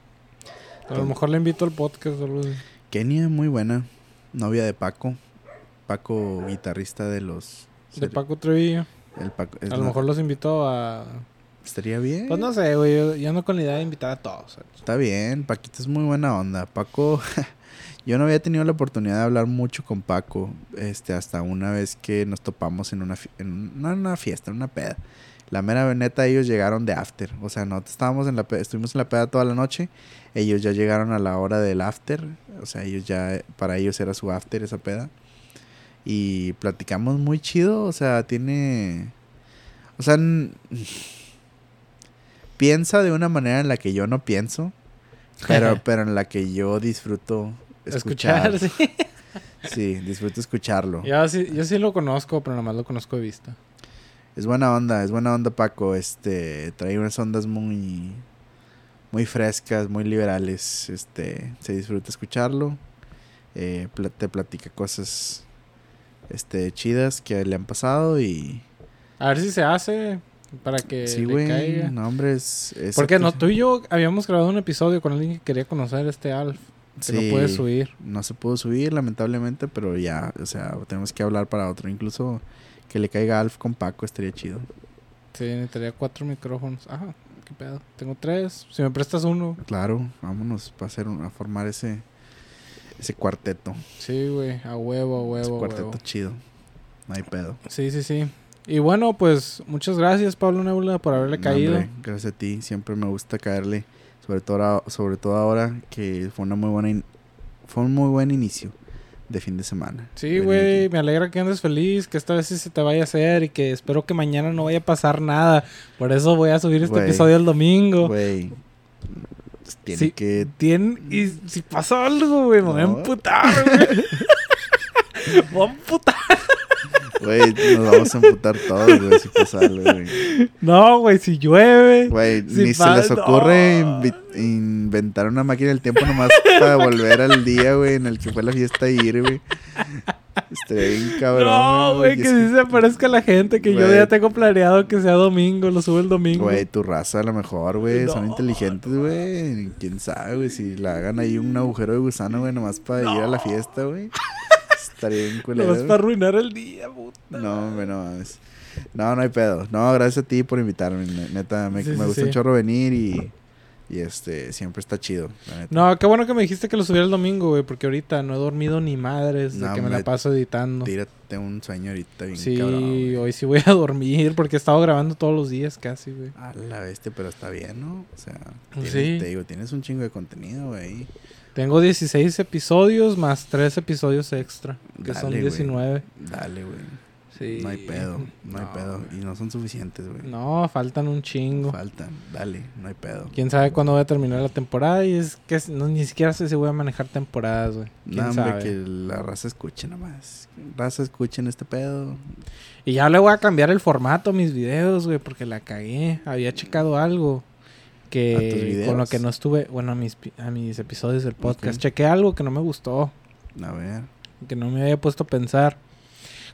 A lo mejor le invito al podcast o algo así. Kenia, muy buena. Novia de Paco. Paco, guitarrista de los. De Paco Trevillo. El Paco, A lo mejor los invito a... Estaría bien. Pues no sé, güey. Yo, yo ando con la idea de invitar a todos. ¿sabes? Está bien, Paquito es muy buena onda. Paco, yo no había tenido la oportunidad de hablar mucho con Paco, este, hasta una vez que nos topamos en una, en una, una fiesta, en una peda. La mera neta, ellos llegaron de after. O sea, nosotros estábamos en la peda, estuvimos en la peda toda la noche. Ellos ya llegaron a la hora del after. O sea, ellos ya, para ellos era su after esa peda. Y platicamos muy chido. O sea, tiene. O sea, piensa de una manera en la que yo no pienso. Pero, pero en la que yo disfruto escuchar. Escuchar, sí. Sí, disfruto escucharlo. Yo sí, yo sí lo conozco, pero nada más lo conozco de vista. Es buena onda, es buena onda Paco. Este, trae unas ondas muy, muy frescas, muy liberales. Este, se disfruta escucharlo. Eh, te platica cosas este, chidas que le han pasado y... A ver si se hace para que sí, le caiga. No, hombre, es... es Porque no, tú y yo habíamos grabado un episodio con alguien que quería conocer este Alf. No puede subir. No se pudo subir, lamentablemente, pero ya, o sea, tenemos que hablar para otro. Incluso que le caiga Alf con Paco estaría chido. Sí, necesitaría cuatro micrófonos. Ajá, qué pedo. Tengo tres. Si me prestas uno. Claro, vámonos para hacer un- a formar ese ese cuarteto. Sí, güey. A huevo, a ese huevo, a cuarteto huevo. chido. No hay pedo. Sí, sí, sí. Y bueno, pues muchas gracias, Pablo Nebula, por haberle No, caído. hombre, gracias a ti. Siempre me gusta caerle. Sobre todo, ahora- sobre todo ahora que fue una muy buena fue un muy buen inicio de fin de semana. Sí, güey, me alegra que andes feliz, que esta vez sí se te vaya a hacer y que espero que mañana no vaya a pasar nada. Por eso voy a subir este episodio el domingo. Güey. Tiene que. Tien- y si pasa algo, güey, me voy a emputar, güey. Voy a emputar. Güey, nos vamos a emputar todos, güey, si pasa algo, güey. No, güey, si llueve. Güey, Si ni se les ocurre no. inventar una máquina del tiempo nomás para volver al día, güey, en el que fue la fiesta y ir, güey. Estaría bien cabrón. no, güey, que sí se aparezca la gente, que yo ya tengo planeado que sea domingo, lo sube el domingo. Güey, tu raza a lo mejor, güey, son inteligentes, güey. Quién sabe, güey, si le hagan ahí un agujero de gusano, güey, nomás para ir a la fiesta, güey. Estaría bien culero. Nomás para arruinar el día, puta. No, hombre, no mames. No, no hay pedo. No, gracias a ti por invitarme. ne- Neta, me, Sí, me sí, gusta sí. un chorro venir y, y este, siempre está chido. la neta. No, qué bueno que me dijiste que lo subiera el domingo, güey, porque ahorita no he dormido ni madres de No, que me la paso editando. Tírate un sueño ahorita bien Sí, cabrón. hoy sí voy a dormir porque he estado grabando todos los días casi, güey. A la bestia, pero está bien, ¿no? O sea, tienes- Sí. te digo, tienes un chingo de contenido, güey. Tengo 16 episodios más 3 episodios extra, que son Dale, güey. 19. Dale, güey. Sí. No hay pedo, no hay pedo. Y no son suficientes, güey. No, faltan un chingo. Faltan, dale, no hay pedo. Quién sabe cuándo voy a terminar la temporada y es que no, ni siquiera sé si voy a manejar temporadas, güey. No, hombre, sabe. que la raza escuche nomás. Raza escuchen este pedo. Y ya le voy a cambiar el formato a mis videos, güey, porque la cagué. Había checado algo ¿A tus que con lo que no estuve, bueno, a mis, a mis episodios del podcast. Chequé algo que no me gustó, A ver. que no me había puesto a pensar.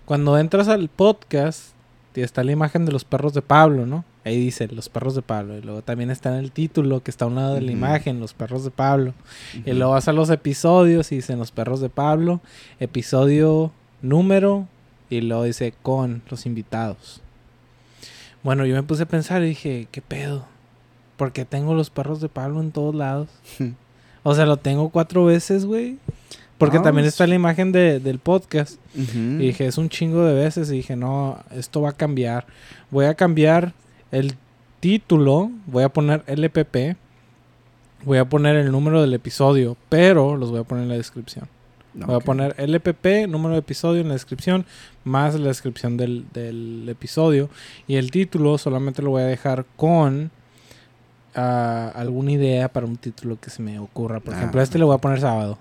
Cuando entras al podcast, y está la imagen de los perros de Pablo, ¿no? Ahí dice los perros de Pablo. Y luego también está en el título que está a un lado de la imagen, los perros de Pablo. Y luego vas a los episodios y dicen los perros de Pablo, episodio número y luego dice con los invitados. Bueno, yo me puse a pensar y dije, ¿qué pedo? Porque tengo los perros de Pablo en todos lados. o sea, lo tengo cuatro veces, güey. Porque No, también pues- está la imagen de- del podcast. Y dije, es un chingo de veces. Y dije, no, esto va a cambiar. Voy a cambiar el título. Voy a poner LPP. Voy a poner el número del episodio. Pero los voy a poner en la descripción. Voy a poner LPP, número de episodio en la descripción. Más la descripción del, del episodio. Y el título solamente lo voy a dejar con alguna idea para un título que se me ocurra. Por Ah, ejemplo, este le voy a poner sábado.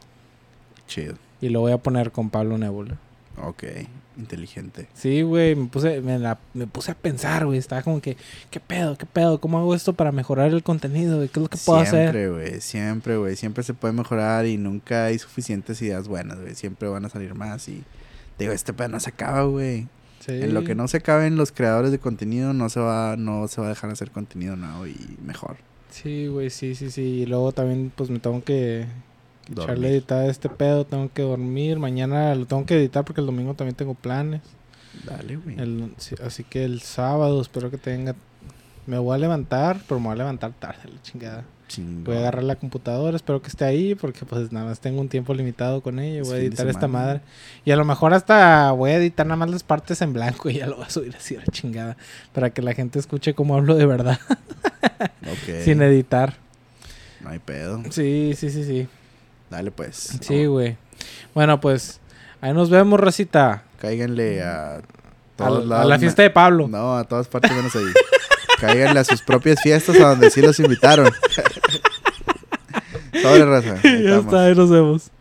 Chido. Y lo voy a poner con Pablo Nebula. Ok. Inteligente. Sí, güey, me puse, me, la- me puse a pensar, güey. Estaba como que, ¿qué pedo? ¿Qué pedo? ¿Cómo hago esto para mejorar el contenido? ¿Qué es lo que puedo hacer? Siempre, güey. Siempre, güey. Siempre se puede mejorar y nunca hay suficientes ideas buenas, güey. Siempre van a salir más y... Digo, este pedo no se acaba, güey. Sí. En lo que no se acaben los creadores de contenido, no se va, no se va a dejar hacer contenido nuevo y mejor. Sí, güey, sí, sí, sí. Y luego también, pues me tengo que echarle editar este pedo. Tengo que dormir. Mañana lo tengo que editar porque el domingo también tengo planes. Dale, güey. El- sí, así que el sábado espero que tenga. Me voy a levantar, pero me voy a levantar tarde, la chingada. Voy a agarrar la computadora, espero que esté ahí, porque pues nada más tengo un tiempo limitado con ella. Es Voy a editar esta madre. Y a lo mejor hasta voy a editar nada más las partes en blanco y ya lo voy a subir así a la chingada. Para que la gente escuche cómo hablo de verdad, sin editar. No hay pedo. Sí, sí, sí, sí. Dale, pues. Sí, güey. Bueno, pues ahí nos vemos, Rosita. Cáiganle a A, todos la- a lados. la fiesta de Pablo. No, a todas partes menos ahí. Cáiganle a sus propias fiestas a donde sí los invitaron. Sobre raza. Ya está, ahí nos vemos.